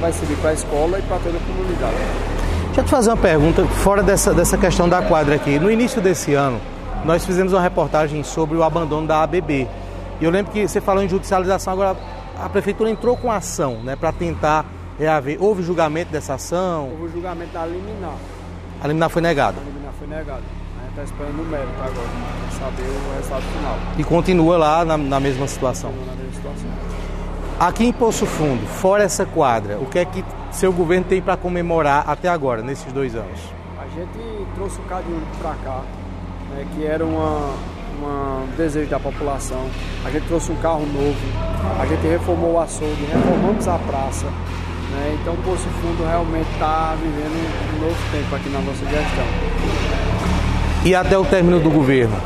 vai servir para a escola e para toda a comunidade. Deixa eu te fazer uma pergunta, fora dessa, dessa questão da quadra aqui. No início desse ano, nós fizemos uma reportagem sobre o abandono da ABB. E eu lembro que você falou em judicialização, agora a prefeitura entrou com ação né, para tentar reaver. Houve julgamento dessa ação, Houve julgamento da liminar. a liminar foi negada. A liminar foi negada. A gente está esperando o mérito agora, para saber o resultado final. E continua lá na, na mesma situação. Na mesma situação. Aqui em Poço Fundo, fora essa quadra, o que é que seu governo tem para comemorar até agora, nesses dois anos? A gente trouxe o Cade Único para cá, né, que era uma- um desejo da população. A gente trouxe um carro novo, a gente reformou o açougue, reformamos a praça. né, então o Poço Fundo realmente está vivendo um novo tempo aqui na nossa gestão. E até o término do governo?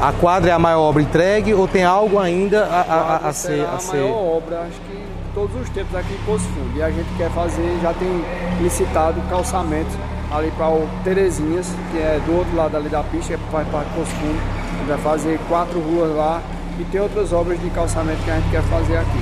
A quadra é a maior obra entregue ou tem algo ainda a, a- a- a ser, a a ser... maior obra, acho que todos os tempos aqui em Poço Fundo. E a gente quer fazer, já tem licitado calçamento ali para o Terezinhas, que é do outro lado ali da pista, que faz parte do Poço Fundo. Gente vai fazer quatro ruas lá e tem outras obras de calçamento que a gente quer fazer aqui.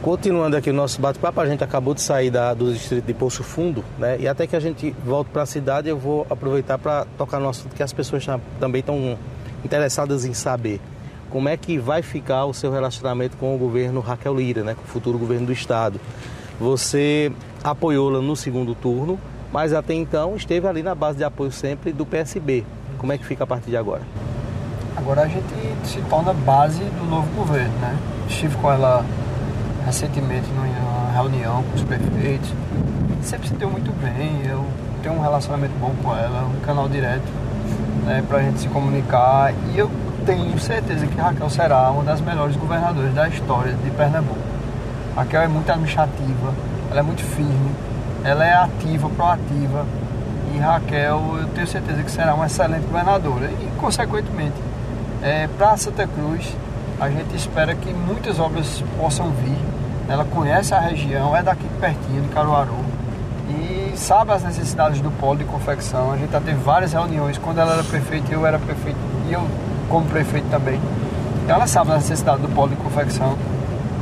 Continuando aqui o nosso bate-papo, a gente acabou de sair da- do distrito de Poço Fundo, né? E até que a gente volte para a cidade, eu vou aproveitar para tocar no assunto que as pessoas tam- também estão interessadas em saber. Como é que vai ficar o seu relacionamento com o governo Raquel Lira, né? Com o futuro governo do estado. Você apoiou-la no segundo turno, mas até então esteve ali na base de apoio sempre do PSB. Como é que fica a partir de agora? Agora a gente se torna base do novo governo, né? Estive com ela recentemente numa reunião com os prefeitos. Sempre se deu muito bem, eu tenho um relacionamento bom com ela, um canal direto né, para a gente se comunicar. E eu tenho certeza que Raquel será uma das melhores governadoras da história de Pernambuco. Raquel é muito administrativa, ela é muito firme, ela é ativa, proativa. Raquel, eu tenho certeza que será uma excelente governadora. E, consequentemente, para Santa Cruz, a gente espera que muitas obras possam vir. Ela conhece a região, é daqui pertinho, de Caruaru, e sabe as necessidades do polo de confecção. A gente já teve várias reuniões. Quando ela era prefeita, eu era prefeito, e eu como prefeito também. Então, ela sabe a necessidade do polo de confecção.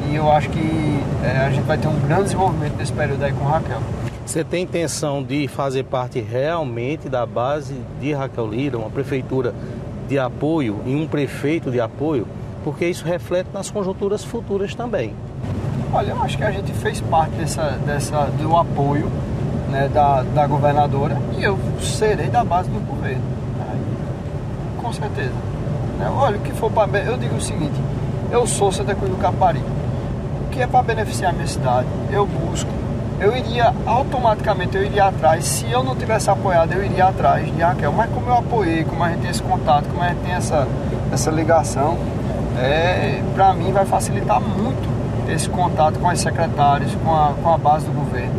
E eu acho que eh, a gente vai ter um grande desenvolvimento nesse período aí com Raquel. Você tem intenção de fazer parte realmente da base de Raquel Lira, uma prefeitura de apoio e um prefeito de apoio? Porque isso reflete nas conjunturas futuras também. Olha, eu acho que a gente fez parte dessa, dessa, do apoio né, da, da governadora e eu serei da base do governo. né? Com certeza. Né, Olha, o que for para. Eu digo o seguinte: eu sou Santa Cruz do Caparibe. O que é para beneficiar a minha cidade, eu busco. Eu iria automaticamente, eu iria atrás. Se eu não tivesse apoiado, eu iria atrás de Raquel. Mas como eu apoiei, como a gente tem esse contato, como a gente tem essa, essa ligação, é, para mim vai facilitar muito esse contato com os secretários, com a, com a base do governo.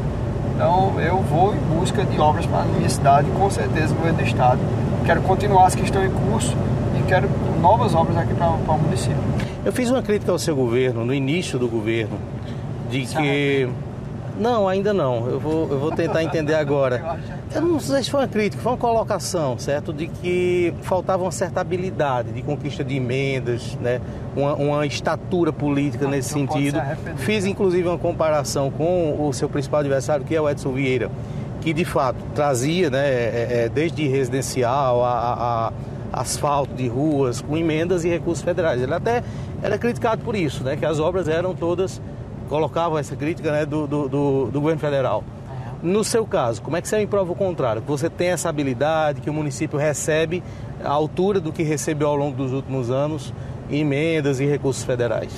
Então eu vou em busca de obras para a minha cidade, com certeza no governo do estado. Quero continuar as que estão em curso e quero novas obras aqui para, para o município. Eu fiz uma crítica ao seu governo, no início do governo, de que. Não, ainda não. Eu vou, eu vou tentar entender agora. Eu não sei se foi uma crítica, foi uma colocação, certo? De que faltava uma certa habilidade de conquista de emendas, né? uma, uma estatura política nesse sentido. Fiz inclusive uma comparação com o seu principal adversário, que é o Edson Vieira, que de fato trazia, né, é, é, desde residencial a, a, a asfalto de ruas, com emendas e recursos federais. Ele até era criticado por isso, né, que as obras eram todas, colocavam essa crítica né, do, do, do, do governo federal. No seu caso, como é que você prova o contrário? Que você tem essa habilidade, que o município recebe a altura do que recebeu ao longo dos últimos anos emendas e recursos federais?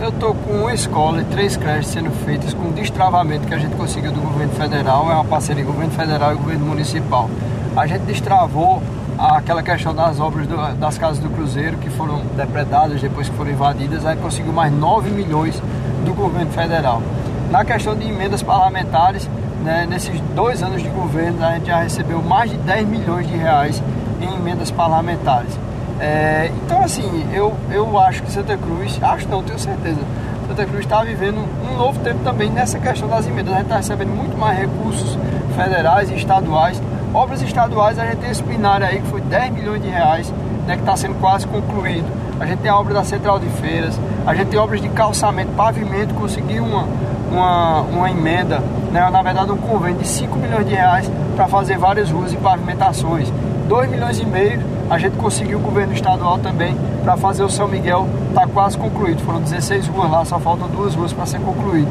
Eu estou com uma escola e três creches sendo feitas com destravamento que a gente conseguiu do governo federal, é uma parceria governo federal e governo municipal. A gente destravou aquela questão das obras do, das casas do Cruzeiro que foram depredadas depois que foram invadidas, aí conseguiu mais 9 milhões do governo federal. Na questão de emendas parlamentares, né, nesses dois anos de governo, a gente já recebeu mais de 10 milhões de reais em emendas parlamentares. É, então, assim, eu, eu acho que Santa Cruz, acho não, tenho certeza, Santa Cruz está vivendo um novo tempo também nessa questão das emendas. A gente está recebendo muito mais recursos federais e estaduais. Obras estaduais, a gente tem esse binário aí que foi 10 milhões de reais, né, que está sendo quase concluído. A gente tem a obra da Central de Feiras, a gente tem obras de calçamento, pavimento, conseguiu uma, uma, uma emenda, né, na verdade um convênio de 5 milhões de reais para fazer várias ruas e pavimentações. 2 milhões e meio a gente conseguiu o governo estadual também para fazer o São Miguel, está quase concluído. Foram 16 ruas lá, só faltam duas ruas para ser concluído.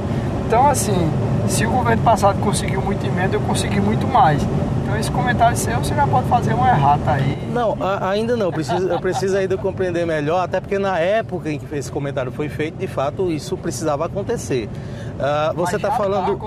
Então, assim, se o governo passado conseguiu muito emenda, eu consegui muito mais. Então esse comentário seu você já pode fazer uma errata aí. Não, a, ainda não. Eu preciso, eu preciso ainda compreender melhor, até porque na época em que esse comentário foi feito, de fato isso precisava acontecer. Uh, você está falando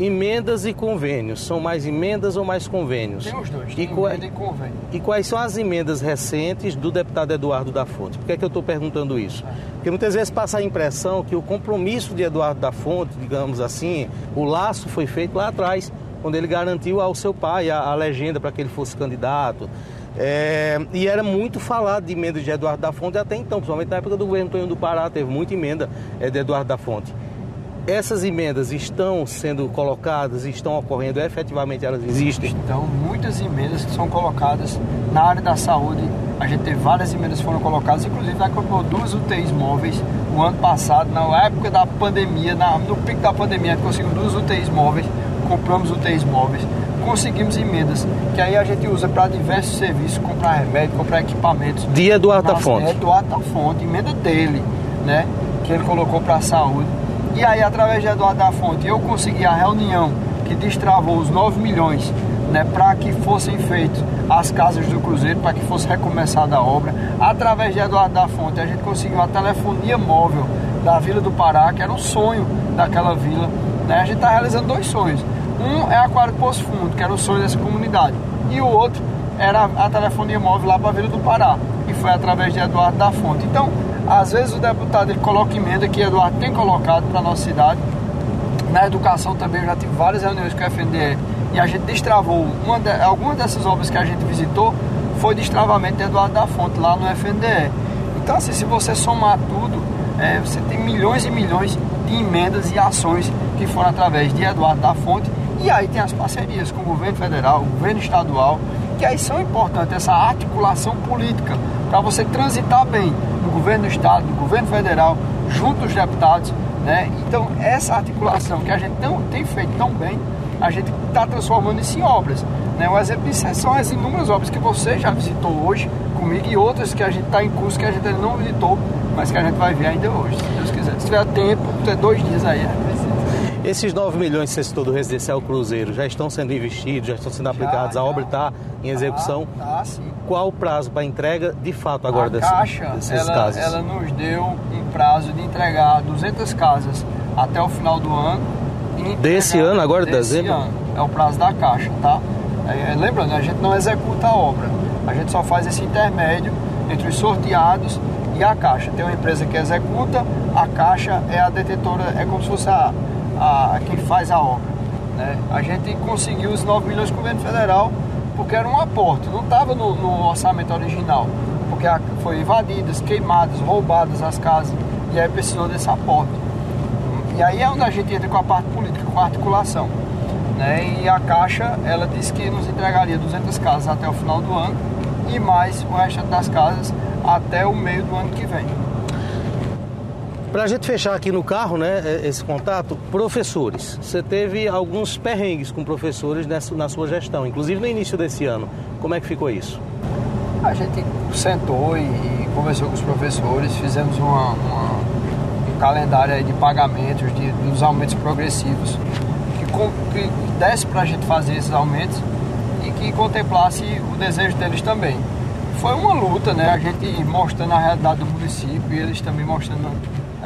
emendas e convênios. São mais emendas ou mais convênios? Tem os dois, e, qual, e convênio. E quais são as emendas recentes do deputado Eduardo da Fonte? Por que, é que eu estou perguntando isso? Porque muitas vezes passa a impressão que o compromisso de Eduardo da Fonte, digamos assim, o laço foi feito lá atrás, quando ele garantiu ao seu pai a, a legenda para que ele fosse candidato. É, e era muito falado de emendas de Eduardo da Fonte até então, principalmente na época do governo Antônio do Pará, teve muita emenda é, de Eduardo da Fonte. Essas emendas estão sendo colocadas, estão ocorrendo, efetivamente elas existem? Então, muitas emendas que são colocadas na área da saúde. A gente teve várias emendas que foram colocadas, inclusive a comprou duas UTIs móveis o ano passado, na época da pandemia, na, no pico da pandemia, a gente conseguiu duas UTIs móveis, compramos UTIs móveis, conseguimos emendas, que aí a gente usa para diversos serviços, comprar remédio, comprar equipamentos. De Eduardo da Fonte. Eduardo da Fonte, emenda dele, né? Que ele colocou para a saúde e aí, através de Eduardo da Fonte, eu consegui a reunião que destravou os 9 milhões né, para que fossem feitas as casas do Cruzeiro, para que fosse recomeçada a obra. Através de Eduardo da Fonte, a gente conseguiu a telefonia móvel da Vila do Pará, que era um sonho daquela vila. Né? A gente está realizando dois sonhos. Um é Aquário Poço Fundo, que era o sonho dessa comunidade, e o outro era a telefonia móvel lá para a Vila do Pará, e foi através de Eduardo da Fonte. Então, às vezes o deputado ele coloca emenda que Eduardo tem colocado para a nossa cidade. Na educação também eu já tive várias reuniões com o FNDE e a gente destravou. Uma de, algumas dessas obras que a gente visitou foi destravamento de Eduardo da Fonte lá no FNDE. Então assim, se você somar tudo, é, você tem milhões e milhões de emendas e ações que foram através de Eduardo da Fonte. E aí tem as parcerias com o governo federal, o governo estadual, que aí são importantes, essa articulação política, para você transitar bem no governo do estado, no governo federal, junto aos deputados. Né? Então, essa articulação que a gente não tem feito tão bem, a gente está transformando isso em obras. Né? Um exemplo disso são as inúmeras obras que você já visitou hoje comigo e outras que a gente está em curso que a gente não visitou, mas que a gente vai ver ainda hoje, se Deus quiser. Se tiver tempo, ter dois dias aí, é esses 9 milhões você citou do residencial Cruzeiro já estão sendo investidos, já estão sendo aplicados, já, a obra está em execução. Tá, tá, sim. Qual o prazo para entrega de fato agora a desse, Caixa, desses ela, casos? Ela nos deu um prazo de entregar 200 casas até o final do ano. Desse ano, agora de dezembro? Ano. É o prazo da Caixa, tá? É, lembrando, a gente não executa a obra, a gente só faz esse intermédio entre os sorteados e a Caixa. Tem uma empresa que executa, a Caixa é a detetora, é como se fosse a, a, quem faz a obra. Né? A gente conseguiu os 9 milhões com o governo federal porque era um aporte, não estava no, no, orçamento original, porque foi invadidas, queimadas, roubadas as casas, e aí precisou desse aporte. E aí é onde a gente entra com a parte política, com a articulação. Né? E a Caixa, ela disse que nos entregaria 200 casas até o final do ano e mais o resto das casas até o meio do ano que vem. Para a gente fechar aqui no carro, né, é, esse contato, professores. Você teve alguns perrengues com professores nessa, na sua gestão, inclusive no início desse ano. Como é que ficou isso? A gente sentou e conversou com os professores, fizemos uma, uma, um calendário de pagamentos, de, dos aumentos progressivos, que, que desse para a gente fazer esses aumentos e que contemplasse o desejo deles também. Foi uma luta, né? A gente mostrando a realidade do município e eles também mostrando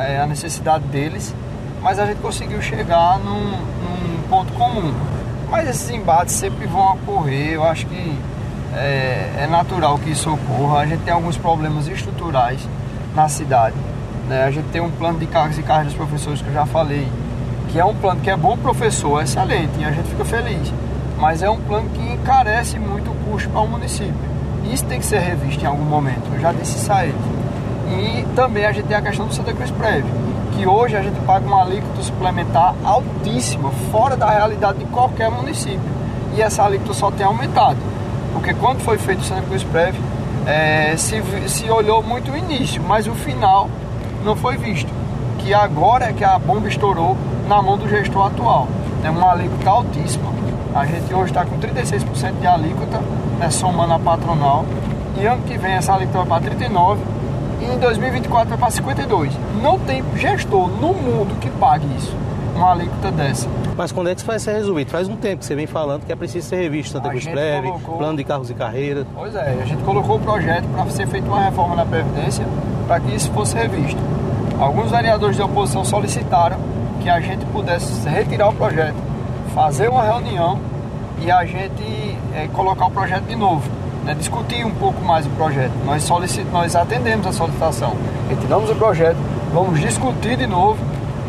é, a necessidade deles, mas a gente conseguiu chegar num, num, ponto comum. Mas esses embates sempre vão ocorrer, eu acho que é, é, natural que isso ocorra. A gente tem alguns problemas estruturais na cidade. Né? A gente tem um plano de cargos e carreiras dos professores que eu já falei, que é um plano que é bom professor, é excelente, e a gente fica feliz. Mas é um plano que encarece muito o custo para o município. Isso tem que ser revisto em algum momento. Eu já disse isso a ele. E também a gente tem a questão do Santa Cruz Prévio, que hoje a gente paga uma alíquota suplementar altíssima, fora da realidade de qualquer município. E essa alíquota só tem aumentado. Porque quando foi feito o Santa Cruz Prévio, é, se, se olhou muito o início, mas o final não foi visto. Que agora é que a bomba estourou na mão do gestor atual. É uma alíquota altíssima. A gente hoje está com 36% de alíquota, né, somando a patronal. E ano que vem essa alíquota vai para 39% e em 2024 vai para 52. Não tem gestor no mundo que pague isso, uma alíquota dessa. Mas quando é que isso vai ser resolvido? Faz um tempo que você vem falando que é preciso ser revisto Santa Cruz Breve, colocou... plano de carros e carreiras. Pois é, a gente colocou o projeto para ser feita uma reforma na Previdência para que isso fosse revisto. Alguns vereadores de oposição solicitaram que a gente pudesse retirar o projeto, fazer uma reunião e a gente é, colocar o projeto de novo né, discutir um pouco mais o projeto. Nós, solicit, nós atendemos a solicitação, retiramos o projeto, vamos discutir de novo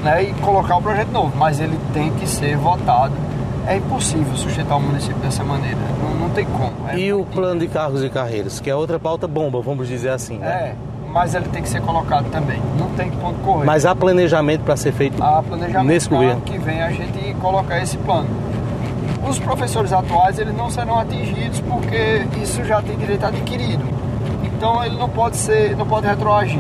né, e colocar o projeto novo, mas ele tem que ser votado. É impossível sustentar o município dessa maneira, não, não tem como. É e o plano de cargos e carreiras, que é outra pauta bomba, vamos dizer assim, né? É, mas ele tem que ser colocado também, não tem ponto correr. Mas há planejamento para ser feito há planejamento nesse governo? que vem a gente colocar esse plano. Os professores atuais eles não serão atingidos porque isso já tem direito adquirido. Então ele não pode ser, não pode retroagir.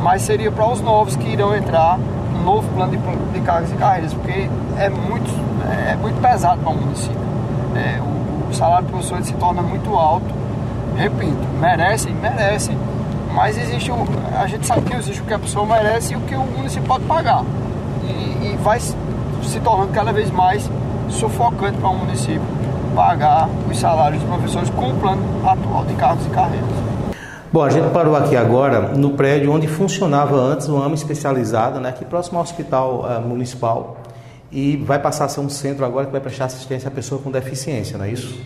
Mas seria para os novos que irão entrar um novo plano de, de cargas e carreiras, porque é muito, é muito pesado para o município. É, o, o, salário do professor se torna muito alto. Repito, merecem, merecem. Mas existe o, a gente sabe que existe o que a pessoa merece e o que o município pode pagar. E, e vai se tornando cada vez mais sufocante para o município pagar os salários dos professores com o plano atual de cargos e carreiras. Bom, a gente parou aqui agora no prédio onde funcionava antes uma AMA especializada, né, aqui próximo ao hospital uh, municipal, e vai passar a ser um centro agora que vai prestar assistência à pessoa com deficiência, não é isso?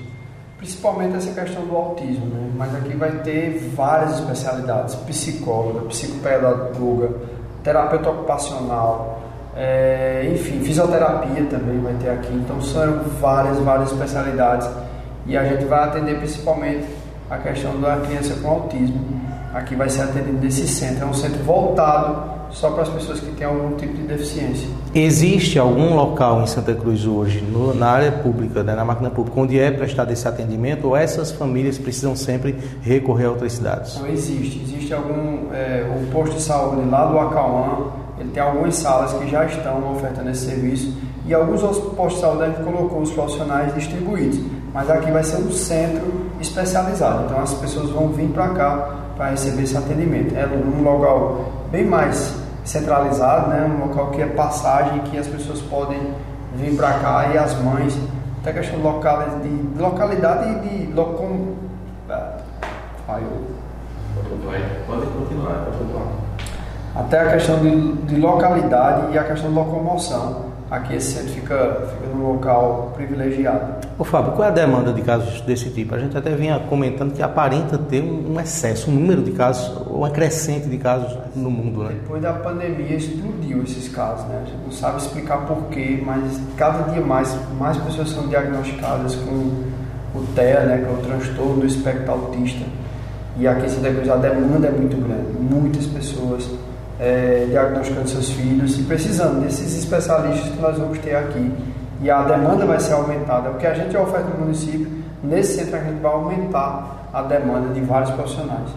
Principalmente essa questão do autismo, né? mas aqui vai ter várias especialidades, psicóloga, psicopedagoga, terapeuta ocupacional, é, enfim, fisioterapia também vai ter aqui. Então são várias, várias especialidades e a gente vai atender principalmente a questão da criança com autismo. Aqui vai ser atendido nesse centro, é um centro voltado só para as pessoas que têm algum tipo de deficiência. Existe algum local em Santa Cruz hoje, no, na área pública, né, na máquina pública, onde é prestado esse atendimento ou essas famílias precisam sempre recorrer a outras cidades? Não existe. Existe algum é, o posto de saúde lá do Acauã, ele tem algumas salas que já estão ofertando esse serviço e alguns postos de saúde colocou os profissionais distribuídos. Mas aqui vai ser um centro especializado, então as pessoas vão vir para cá para receber esse atendimento. É um local bem mais centralizado, né? um local que é passagem, que as pessoas podem vir para cá e as mães, até questão de, de, de localidade e de locom... Continuar, pode continuar até a questão de, de localidade e a questão de locomoção. aqui esse centro fica, fica num local privilegiado. Ô Fábio, qual é a demanda de casos desse tipo? A gente até vinha comentando que aparenta ter um excesso, um número de casos, uma crescente de casos no mundo, né? Depois da pandemia explodiu esses casos, né? A gente não sabe explicar porquê, mas cada dia mais, mais pessoas são diagnosticadas com o TEA, né, que é o transtorno do espectro autista. E aqui em Santa Cruz a demanda é muito grande, muitas pessoas é, diagnosticando seus filhos e precisando desses especialistas que nós vamos ter aqui. E a demanda vai ser aumentada. O que a gente oferta no município, nesse centro a gente vai aumentar a demanda de vários profissionais.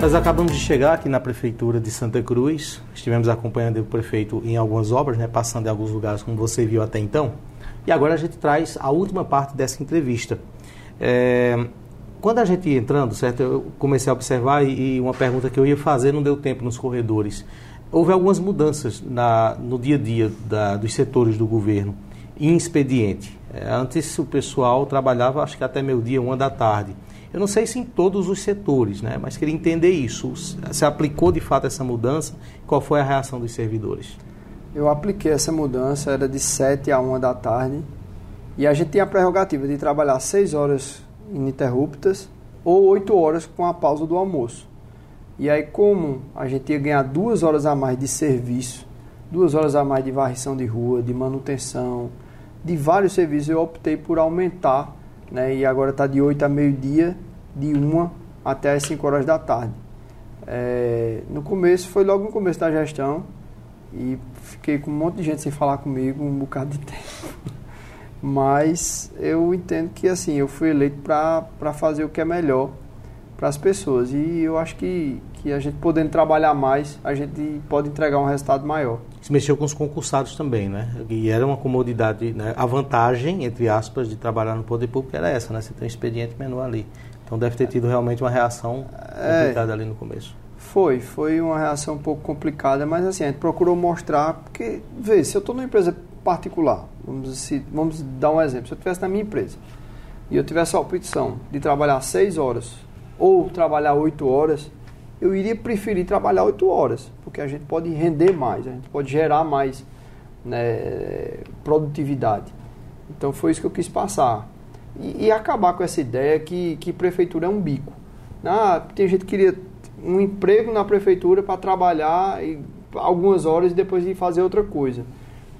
Nós acabamos de chegar aqui na Prefeitura de Santa Cruz, estivemos acompanhando o prefeito em algumas obras, né, passando em alguns lugares, como você viu até então. E agora a gente traz a última parte dessa entrevista. É, quando a gente ia entrando, certo, eu comecei a observar e, uma pergunta que eu ia fazer não deu tempo nos corredores. Houve algumas mudanças na, no dia a dia da, dos setores do governo em expediente. É, antes o pessoal trabalhava, acho que até meio-dia, uma da tarde. Eu não sei se em todos os setores, né, mas queria entender isso. Se aplicou de fato essa mudança? Qual foi a reação dos servidores? Eu apliquei essa mudança, era de 7 a 1 da tarde. E a gente tinha a prerrogativa de trabalhar 6 horas ininterruptas ou 8 horas com a pausa do almoço. E aí, como a gente ia ganhar duas horas a mais de serviço, duas horas a mais de varrição de rua, de manutenção, de vários serviços, eu optei por aumentar, né? E agora está de 8 a meio-dia, de 1 até as 5 horas da tarde. É, no começo, foi logo no começo da gestão, e fiquei com um monte de gente sem falar comigo um bocado de tempo. Mas eu entendo que assim, eu fui eleito para fazer o que é melhor para as pessoas. E eu acho que, que a gente podendo trabalhar mais, a gente pode entregar um resultado maior. Se mexeu com os concursados também, né? E era uma comodidade, né? A vantagem, entre aspas, de trabalhar no poder público era essa, né? Você tem um expediente menor ali. Então deve ter tido realmente uma reação é. complicada é, ali no começo. Foi, foi uma reação um pouco complicada, mas assim, a gente procurou mostrar, porque, vê, se eu estou numa empresa particular, vamos, vamos dar um exemplo, se eu estivesse na minha empresa e eu tivesse a opção de trabalhar seis horas ou trabalhar oito horas, eu iria preferir trabalhar oito horas, porque a gente pode render mais, a gente pode gerar mais né, produtividade. Então foi isso que eu quis passar. E, e, acabar com essa ideia que, que prefeitura é um bico. Ah, tem gente que queria um emprego na prefeitura para trabalhar e, algumas horas e depois ir fazer outra coisa.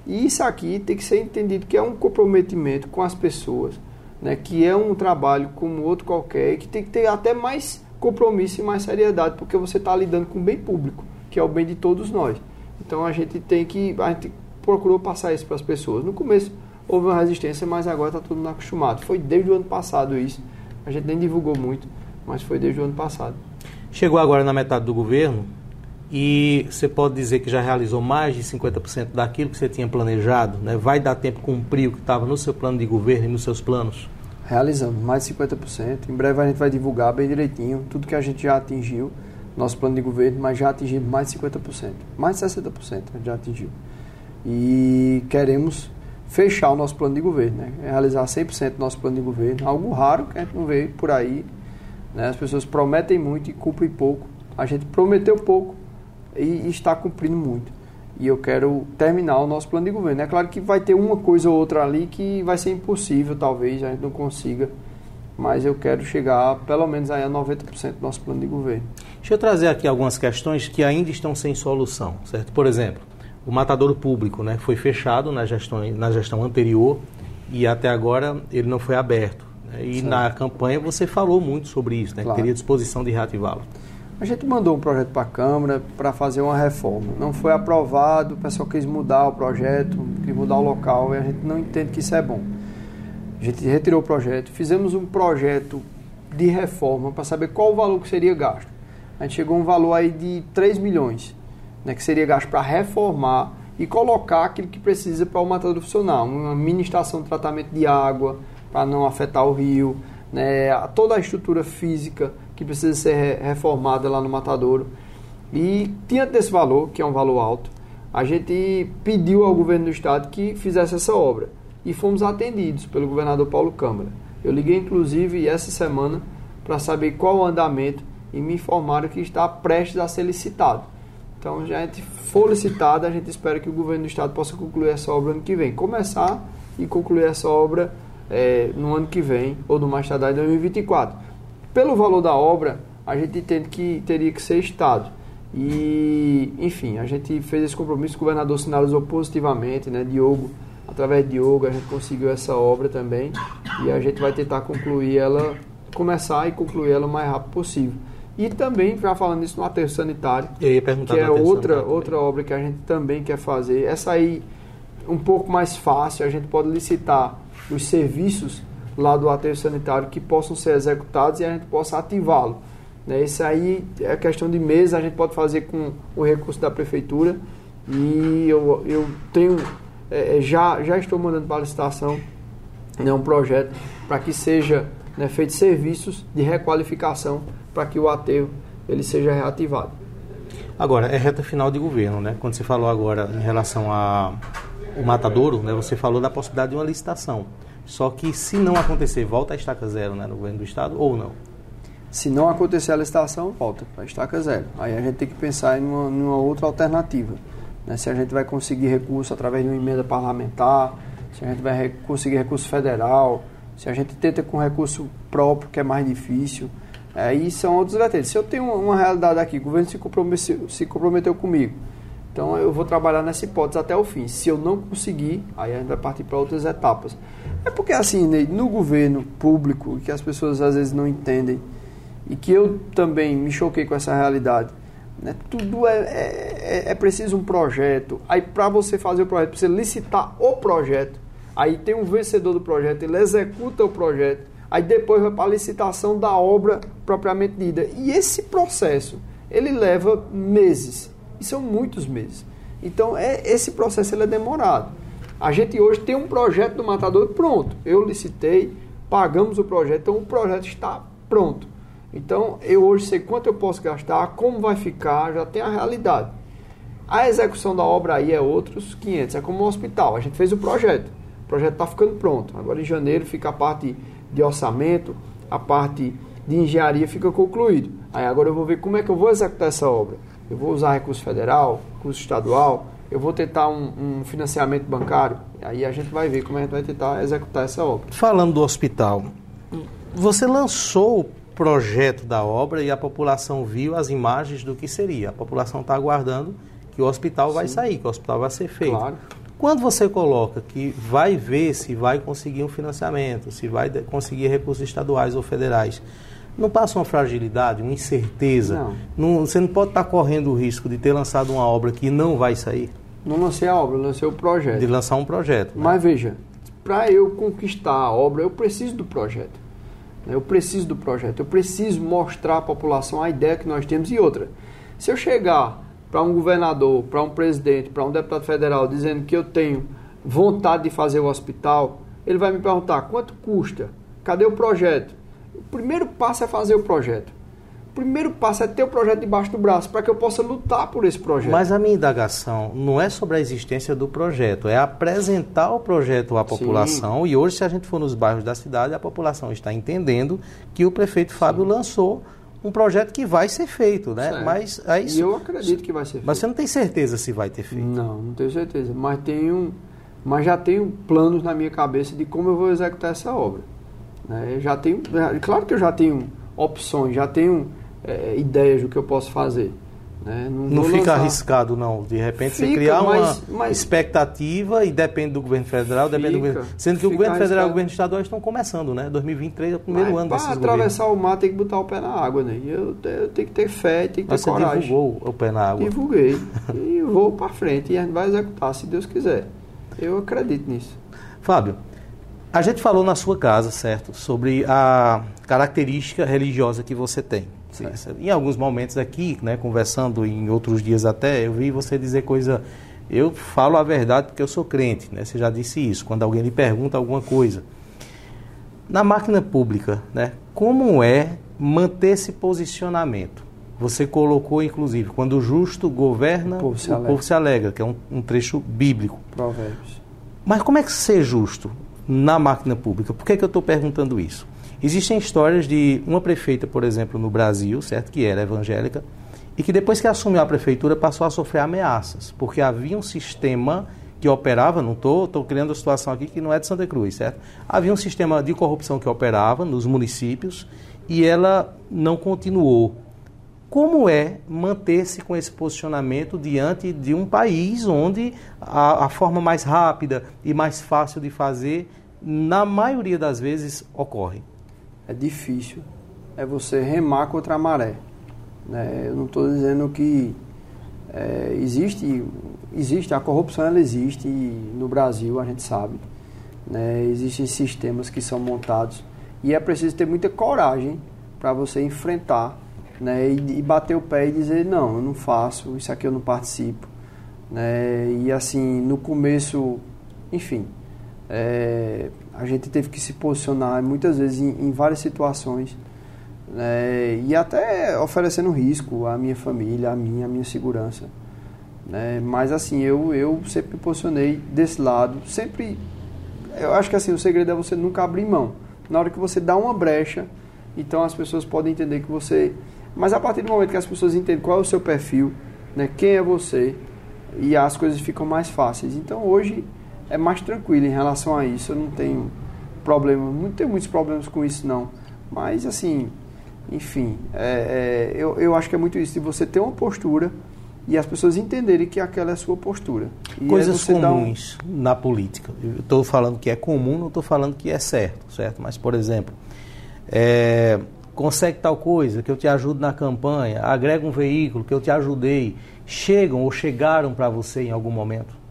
E isso aqui tem que ser entendido que é um comprometimento com as pessoas, né? que é um trabalho como outro qualquer, que tem que ter até mais compromisso e mais seriedade, porque você está lidando com o bem público, que é o bem de todos nós. Então a gente tem que. A gente procurou passar isso para as pessoas. No começo houve uma resistência, mas agora está todo mundo acostumado. Foi desde o ano passado isso. A gente nem divulgou muito, mas foi desde o ano passado. Chegou agora na metade do governo e você pode dizer que já realizou mais de 50% daquilo que você tinha planejado, né? Vai dar tempo cumprir o que estava no seu plano de governo e nos seus planos? Realizamos mais de 50%. Em breve a gente vai divulgar bem direitinho tudo que a gente já atingiu, nosso plano de governo, mas já atingimos mais de 50%. Mais de 60% a gente já atingiu. E queremos fechar o nosso plano de governo, né? realizar 100% do nosso plano de governo, algo raro que a gente não vê por aí né? As pessoas prometem muito e cumprem pouco. A gente prometeu pouco e está cumprindo muito. E eu quero terminar o nosso plano de governo. É claro que vai ter uma coisa ou outra ali que vai ser impossível, talvez a gente não consiga. Mas eu quero chegar pelo menos aí a 90% do nosso plano de governo. Deixa eu trazer aqui algumas questões que ainda estão sem solução, certo? Por exemplo, o matadouro público né, foi fechado na gestão, na gestão anterior e até agora ele não foi aberto. E Sim. na campanha você falou muito sobre isso, né? Claro. Que teria disposição de reativá-lo. A gente mandou um projeto para a Câmara para fazer uma reforma. Não foi aprovado, o pessoal quis mudar o projeto, quis mudar o local e a gente não entende que isso é bom. A gente retirou o projeto, fizemos um projeto de reforma para saber qual o valor que seria gasto. A gente chegou a um valor aí de 3 milhões, né, que seria gasto para reformar e colocar aquilo que precisa para o matador funcionar, uma mini estação de tratamento de água, para não afetar o rio, né, toda a estrutura física que precisa ser reformada lá no matadouro. E diante desse valor, que é um valor alto, a gente pediu ao governo do estado que fizesse essa obra e fomos atendidos pelo governador Paulo Câmara. Eu liguei inclusive essa semana para saber qual o andamento e me informaram que está prestes a ser licitado. Então, já a gente for a gente espera que o governo do estado possa concluir essa obra ano que vem. Começar e concluir essa obra é, no ano que vem, ou no mais tardar em 2024. Pelo valor da obra, a gente entende que teria que ser Estado. E, enfim, a gente fez esse compromisso, o governador sinalizou positivamente, né, Diogo, através de Diogo, a gente conseguiu essa obra também, e a gente vai tentar concluir ela, começar e concluir ela o mais rápido possível. E também, já falando isso no aterro sanitário, que é outra, outra obra que a gente também quer fazer. Essa aí, um pouco mais fácil, a gente pode licitar os serviços lá do aterro sanitário que possam ser executados e a gente possa ativá-lo. Né? Isso aí é questão de meses, a gente pode fazer com o recurso da prefeitura e eu, eu tenho, é, é já, já estou mandando para a licitação né, um projeto para que seja né, feito serviços de requalificação para que o aterro ele seja reativado. Agora, é reta final de governo, né? Quando você falou agora em relação ao matadouro, né, você falou da possibilidade de uma licitação. Só que se não acontecer, volta a estaca zero né, no governo do estado ou não? Se não acontecer a licitação, volta para a estaca zero. Aí a gente tem que pensar em uma, em uma outra alternativa. Né? Se a gente vai conseguir recurso através de uma emenda parlamentar, se a gente vai conseguir recurso federal, se a gente tenta com recurso próprio, que é mais difícil. Aí são outros vertentes. Se eu tenho uma realidade aqui, o governo se comprometeu, se comprometeu comigo, então eu vou trabalhar nessa hipótese até o fim. Se eu não conseguir, aí a gente vai partir para outras etapas. É porque assim, no governo público, que as pessoas às vezes não entendem, e que eu também me choquei com essa realidade, né? tudo é, é, é, é preciso um projeto. Aí para você fazer o projeto, precisa licitar o projeto. Aí tem um vencedor do projeto, ele executa o projeto. Aí depois vai para a licitação da obra propriamente dita. E esse processo, ele leva meses. E são muitos meses. Então, é, esse processo ele é demorado. A gente hoje tem um projeto do matador pronto. Eu licitei, pagamos o projeto, então o projeto está pronto. Então eu hoje sei quanto eu posso gastar, como vai ficar, já tem a realidade. A execução da obra aí é outros 500, é como um hospital. A gente fez o projeto, o projeto está ficando pronto. Agora em janeiro fica a parte de orçamento, a parte de engenharia fica concluído. Aí agora eu vou ver como é que eu vou executar essa obra. Eu vou usar recurso federal, recurso estadual, eu vou tentar um, um, financiamento bancário, aí a gente vai ver como a gente vai tentar executar essa obra. Falando do hospital, você lançou o projeto da obra e a população viu as imagens do que seria. A população está aguardando que o hospital Sim. vai sair, que o hospital vai ser feito. Claro. Quando você coloca que vai ver se vai conseguir um financiamento, se vai conseguir recursos estaduais ou federais, não passa uma fragilidade, uma incerteza? Não. não você não pode estar correndo o risco de ter lançado uma obra que não vai sair? Não lancei a obra, lancei o projeto. De lançar um projeto. Né? Mas veja, para eu conquistar a obra, eu preciso do projeto. Eu preciso do projeto. Eu preciso mostrar à população a ideia que nós temos e outra. Se eu chegar para um governador, para um presidente, para um deputado federal dizendo que eu tenho vontade de fazer o hospital, ele vai me perguntar quanto custa, cadê o projeto? O primeiro passo é fazer o projeto. O primeiro passo é ter o projeto debaixo do braço para que eu possa lutar por esse projeto. Mas a minha indagação não é sobre a existência do projeto, é apresentar o projeto à população. Sim. E hoje, se a gente for nos bairros da cidade, a população está entendendo que o prefeito Fábio Sim. lançou um projeto que vai ser feito, né? Certo. Mas aí, e eu acredito que vai ser feito. Mas você não tem certeza se vai ter feito? Não, não tenho certeza. Mas tenho, mas já tenho planos na minha cabeça de como eu vou executar essa obra. Né? Eu já tenho, claro que eu já tenho opções, já tenho é, ideias do que eu posso fazer. Né? Não, não fica lançar. arriscado, não. De repente fica, você criar mas, uma mas... expectativa e depende do governo federal, fica, depende do governo. Sendo que o governo federal e o governo estadual estão começando, né? 2023 é o primeiro mas, ano desses Para atravessar o mar tem que botar o pé na água, né? Eu, eu tenho que ter fé, tem que mas ter você coragem. divulgou o pé na água. Divulguei. e vou para frente e a gente vai executar, se Deus quiser. Eu acredito nisso. Fábio, a gente falou na sua casa, certo? Sobre a característica religiosa que você tem. Sim. Em alguns momentos aqui, né, conversando em outros dias até, eu vi você dizer coisa. Eu falo a verdade porque eu sou crente, né? Você já disse isso. Quando alguém lhe pergunta alguma coisa. Na máquina pública, né? Como é manter esse posicionamento? Você colocou, inclusive, quando o justo governa, o povo se, o alegra. Povo se alegra, que é um, um trecho bíblico. Provérbios. Mas como é que ser justo na máquina pública? Por que, que eu estou perguntando isso? Existem histórias de uma prefeita, por exemplo, no Brasil, certo, que era evangélica, e que depois que assumiu a prefeitura passou a sofrer ameaças, porque havia um sistema que operava, não estou tô, tô criando a situação aqui que não é de Santa Cruz, certo? Havia um sistema de corrupção que operava nos municípios e ela não continuou. Como é manter-se com esse posicionamento diante de um país onde a, a forma mais rápida e mais fácil de fazer, na maioria das vezes, ocorre? É difícil. É você remar contra a maré. Né? Eu não estou dizendo que é, existe, existe, a corrupção ela existe no Brasil, a gente sabe. Né? Existem sistemas que são montados e é preciso ter muita coragem para você enfrentar né? E, e, bater o pé e dizer, não, eu não faço, isso aqui eu não participo. Né? E assim, no começo, enfim, é, a gente teve que se posicionar muitas vezes em, em várias situações né, e até oferecendo risco à minha família, à minha, à minha segurança. Né, mas assim, eu, eu sempre me posicionei desse lado, sempre. Eu acho que assim, o segredo é você nunca abrir mão. Na hora que você dá uma brecha, então as pessoas podem entender que você. Mas a partir do momento que as pessoas entendem qual é o seu perfil, né, quem é você, e as coisas ficam mais fáceis. Então hoje é mais tranquilo em relação a isso. Eu não tenho problema, não tenho muitos problemas com isso não. Mas assim, enfim, é, é, eu, eu acho que é muito isso, de você ter uma postura e as pessoas entenderem que aquela é a sua postura. E Coisas comuns um... na política. Eu estou falando que é comum, não estou falando que é certo, certo? Mas, por exemplo, é, consegue tal coisa, que eu te ajudo na campanha, agrega um veículo, que eu te ajudei, chegam ou chegaram para você em algum momento?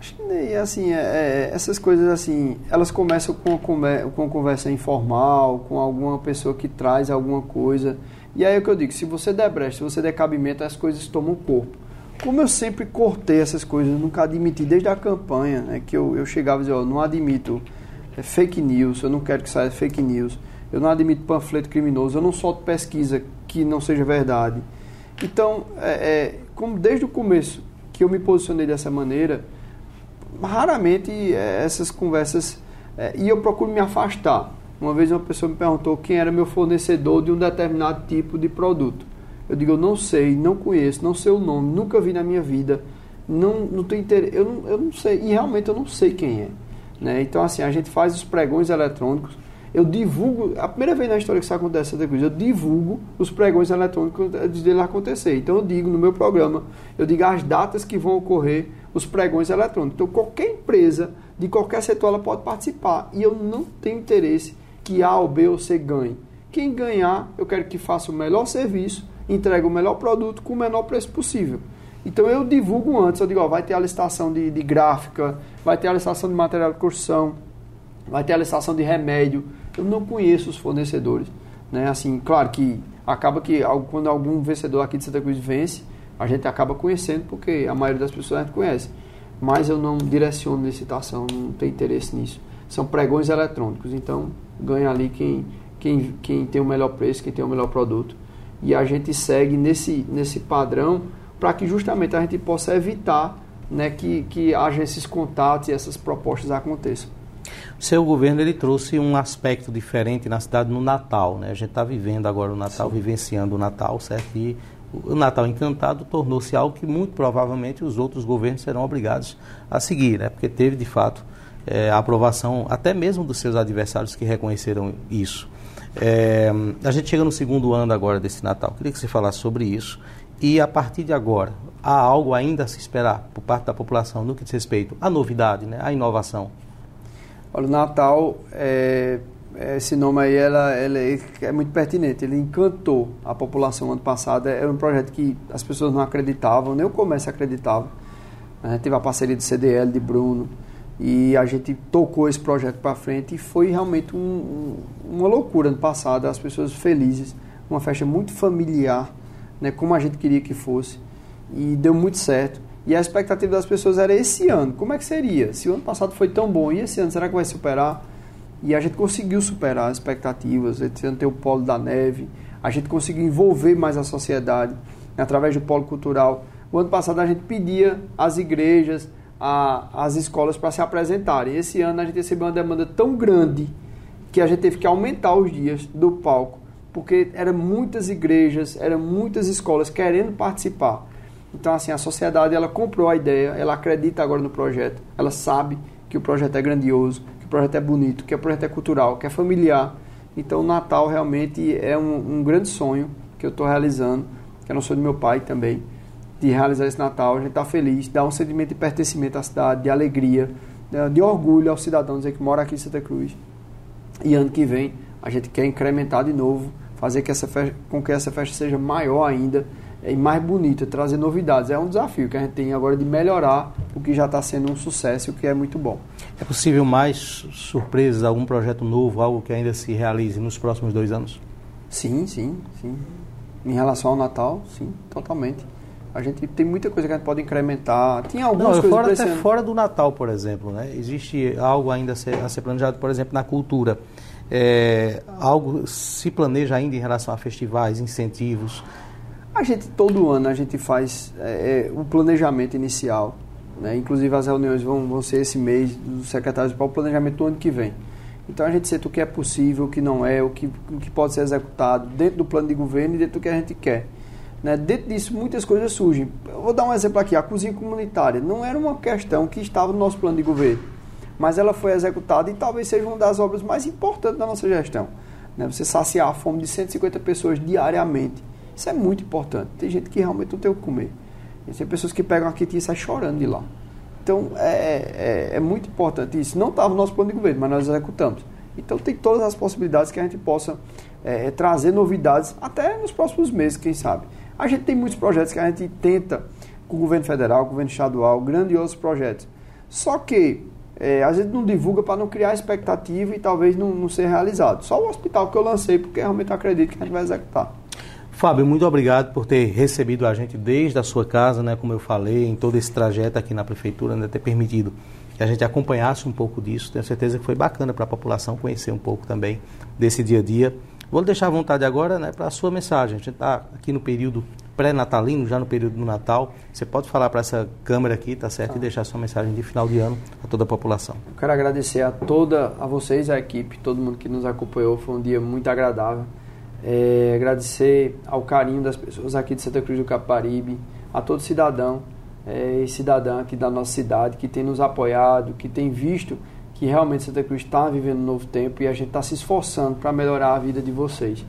Acho que assim, é, é, essas coisas assim, elas começam com, com conversa informal, com alguma pessoa que traz alguma coisa. E aí é o que eu digo, se você der brecha, se você der cabimento, as coisas tomam corpo. Como eu sempre cortei essas coisas, nunca admiti, desde a campanha, né, que eu, eu chegava e dizia, ó, não admito é, fake news, eu não quero que saia fake news, eu não admito panfleto criminoso, eu não solto pesquisa que não seja verdade. Então, é, é, como desde o começo que eu me posicionei dessa maneira, raramente é, essas conversas. É, e eu procuro me afastar. Uma vez uma pessoa me perguntou quem era meu fornecedor de um determinado tipo de produto. Eu digo, eu não sei, não conheço, não sei o nome, nunca vi na minha vida, não, não tenho interesse, eu não, eu não sei, e realmente eu não sei quem é. Né? Então, assim, a gente faz os pregões eletrônicos, eu divulgo, a primeira vez na história que isso acontece, eu divulgo os pregões eletrônicos antes dele acontecer. Então, eu digo no meu programa, eu digo as datas que vão ocorrer os pregões eletrônicos. Então, qualquer empresa de qualquer setor ela pode participar. E eu não tenho interesse que A ou B ou C ganhe. Quem ganhar, eu quero que faça o melhor serviço, entregue o melhor produto com o menor preço possível. Então eu divulgo antes, eu digo, ó, vai ter a licitação de, de gráfica, vai ter a licitação de material de construção, vai ter a licitação de remédio. Eu não conheço os fornecedores. Né? Assim, claro que acaba que quando algum vencedor aqui de Santa Cruz vence, a gente acaba conhecendo porque a maioria das pessoas a gente conhece. Mas eu não direciono licitação, não tenho interesse nisso. São pregões eletrônicos, então ganha ali quem, quem, quem tem o melhor preço, quem tem o melhor produto. E a gente segue nesse, nesse padrão para que justamente a gente possa evitar né, que, que haja esses contatos e essas propostas aconteçam. O seu governo ele trouxe um aspecto diferente na cidade no Natal. Né? A gente está vivendo agora o Natal, Sim. vivenciando o Natal, certo? E o Natal Encantado tornou-se algo que muito provavelmente os outros governos serão obrigados a seguir, né? porque teve de fato é, a aprovação até mesmo dos seus adversários que reconheceram isso. É, a gente chega no segundo ano agora desse Natal, queria que você falasse sobre isso e a partir de agora, há algo ainda a se esperar por parte da população no que diz respeito à novidade, né? à inovação? Olha, o Natal é esse nome aí ela, ela é muito pertinente. Ele encantou a população ano passado. Era um projeto que as pessoas não acreditavam, nem o comércio acreditava. A gente teve a parceria do CDL, de Bruno, e a gente tocou esse projeto para frente e foi realmente um, uma loucura ano passado. As pessoas felizes, uma festa muito familiar, né, como a gente queria que fosse, e deu muito certo. E a expectativa das pessoas era esse ano. Como é que seria? Se o ano passado foi tão bom, e esse ano será que vai superar? E a gente conseguiu superar as expectativas, a gente ter o polo da neve, a gente conseguiu envolver mais a sociedade através do polo cultural. O ano passado a gente pedia às igrejas, a, às escolas para se apresentarem. Esse ano a gente recebeu uma demanda tão grande que a gente teve que aumentar os dias do palco, porque eram muitas igrejas, eram muitas escolas querendo participar. Então, assim, a sociedade ela comprou a ideia, ela acredita agora no projeto, ela sabe que o projeto é grandioso, que o projeto é bonito, que o projeto é cultural, que é familiar. Então, o Natal realmente é um, um grande sonho que eu estou realizando, que é um sonho do meu pai também, de realizar esse Natal. A gente está feliz, dá um sentimento de pertencimento à cidade, de alegria, né, de orgulho ao cidadão dizer que mora aqui em Santa Cruz. E ano que vem a gente quer incrementar de novo, fazer que essa festa, com que essa festa seja maior ainda e mais bonita, trazer novidades. É um desafio que a gente tem agora de melhorar o que já está sendo um sucesso, o que é muito bom. É possível mais surpresas, algum projeto novo, algo que ainda se realize nos próximos dois anos? Sim, sim, sim. Em relação ao Natal, sim, totalmente. A gente tem muita coisa que a gente pode incrementar. Tinha algumas Não, coisas fora, até fora do Natal, por exemplo, né? Existe algo ainda a ser, a ser planejado, por exemplo, na cultura. É, algo se planeja ainda em relação a festivais, incentivos? A gente, todo ano, a gente faz é, é, o planejamento inicial. Né? Inclusive, as reuniões vão, vão ser esse mês dos secretários para o planejamento do ano que vem. Então, a gente sente o que é possível, o que não é, o que, o que pode ser executado dentro do plano de governo e dentro do que a gente quer. Né? Dentro disso, muitas coisas surgem. Eu vou dar um exemplo aqui. A cozinha comunitária não era uma questão que estava no nosso plano de governo, mas ela foi executada e talvez seja uma das obras mais importantes da nossa gestão. Né? Você saciar a fome de 150 pessoas diariamente. Isso é muito importante. Tem gente que realmente não tem o que comer. E tem pessoas que pegam aqui e saem chorando de lá. Então, é, é, é muito importante isso. Não estava no nosso plano de governo, mas nós executamos. Então, tem todas as possibilidades que a gente possa é, trazer novidades até nos próximos meses, quem sabe. A gente tem muitos projetos que a gente tenta com o governo federal, com o governo estadual, grandiosos projetos. Só que é, a gente não divulga para não criar expectativa e talvez não, não ser realizado. Só o hospital que eu lancei, porque realmente eu acredito que a gente vai executar. Fábio, muito obrigado por ter recebido a gente desde a sua casa, né, como eu falei, em todo esse trajeto aqui na prefeitura, né, ter permitido que a gente acompanhasse um pouco disso. Tenho certeza que foi bacana para a população conhecer um pouco também desse dia a dia. Vou deixar à vontade agora né, para a sua mensagem. A gente está aqui no período pré-natalino, já no período do Natal. Você pode falar para essa câmera aqui, tá certo? Tá. E deixar sua mensagem de final de ano a toda a população. Eu quero agradecer a toda, a vocês, a equipe, todo mundo que nos acompanhou. Foi um dia muito agradável. É, agradecer ao carinho das pessoas aqui de Santa Cruz do Caparibe, a todo cidadão é, e cidadã aqui da nossa cidade que tem nos apoiado, que tem visto que realmente Santa Cruz está vivendo um novo tempo e a gente está se esforçando para melhorar a vida de vocês.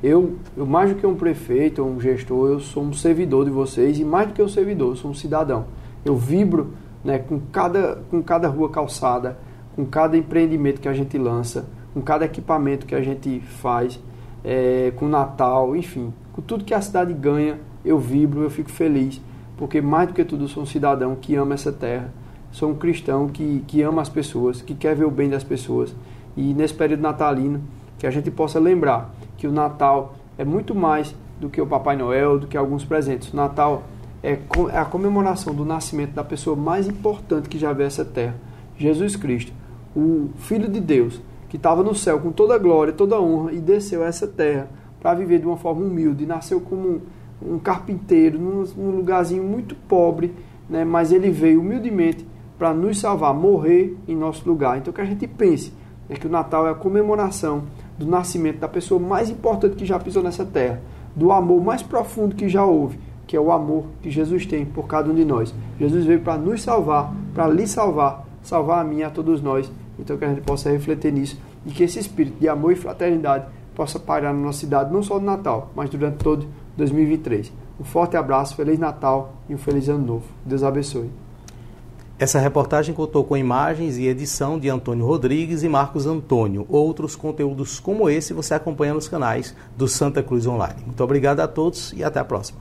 Eu, eu, mais do que um prefeito ou um gestor, eu sou um servidor de vocês e mais do que um servidor, eu sou um cidadão. Eu vibro né, com, cada, com cada rua calçada, com cada empreendimento que a gente lança, com cada equipamento que a gente faz é, com Natal, enfim, com tudo que a cidade ganha, eu vibro, eu fico feliz, porque mais do que tudo sou um cidadão que ama essa terra, sou um cristão que, que ama as pessoas, que quer ver o bem das pessoas. E nesse período natalino, que a gente possa lembrar que o Natal é muito mais do que o Papai Noel, do que alguns presentes. O Natal é, é a comemoração do nascimento da pessoa mais importante que já veio essa terra, Jesus Cristo, o Filho de Deus, que estava no céu com toda a glória, toda a honra e desceu a essa terra para viver de uma forma humilde. Nasceu como um, um carpinteiro, num, num, lugarzinho muito pobre, né? mas ele veio humildemente para nos salvar, morrer em nosso lugar. Então que a gente pense é que o Natal é a comemoração do nascimento da pessoa mais importante que já pisou nessa terra, do amor mais profundo que já houve, que é o amor que Jesus tem por cada um de nós. Jesus veio para nos salvar, para lhe salvar, salvar a mim e a todos nós então que a gente possa refletir nisso e que esse espírito de amor e fraternidade possa parar na nossa cidade, não só no Natal, mas durante todo 2023. Um forte abraço, Feliz Natal e um Feliz Ano Novo. Deus abençoe. Essa reportagem contou com imagens e edição de Antônio Rodrigues e Marcos Antônio. Outros conteúdos como esse você acompanha nos canais do Santa Cruz Online. Muito obrigado a todos e até a próxima.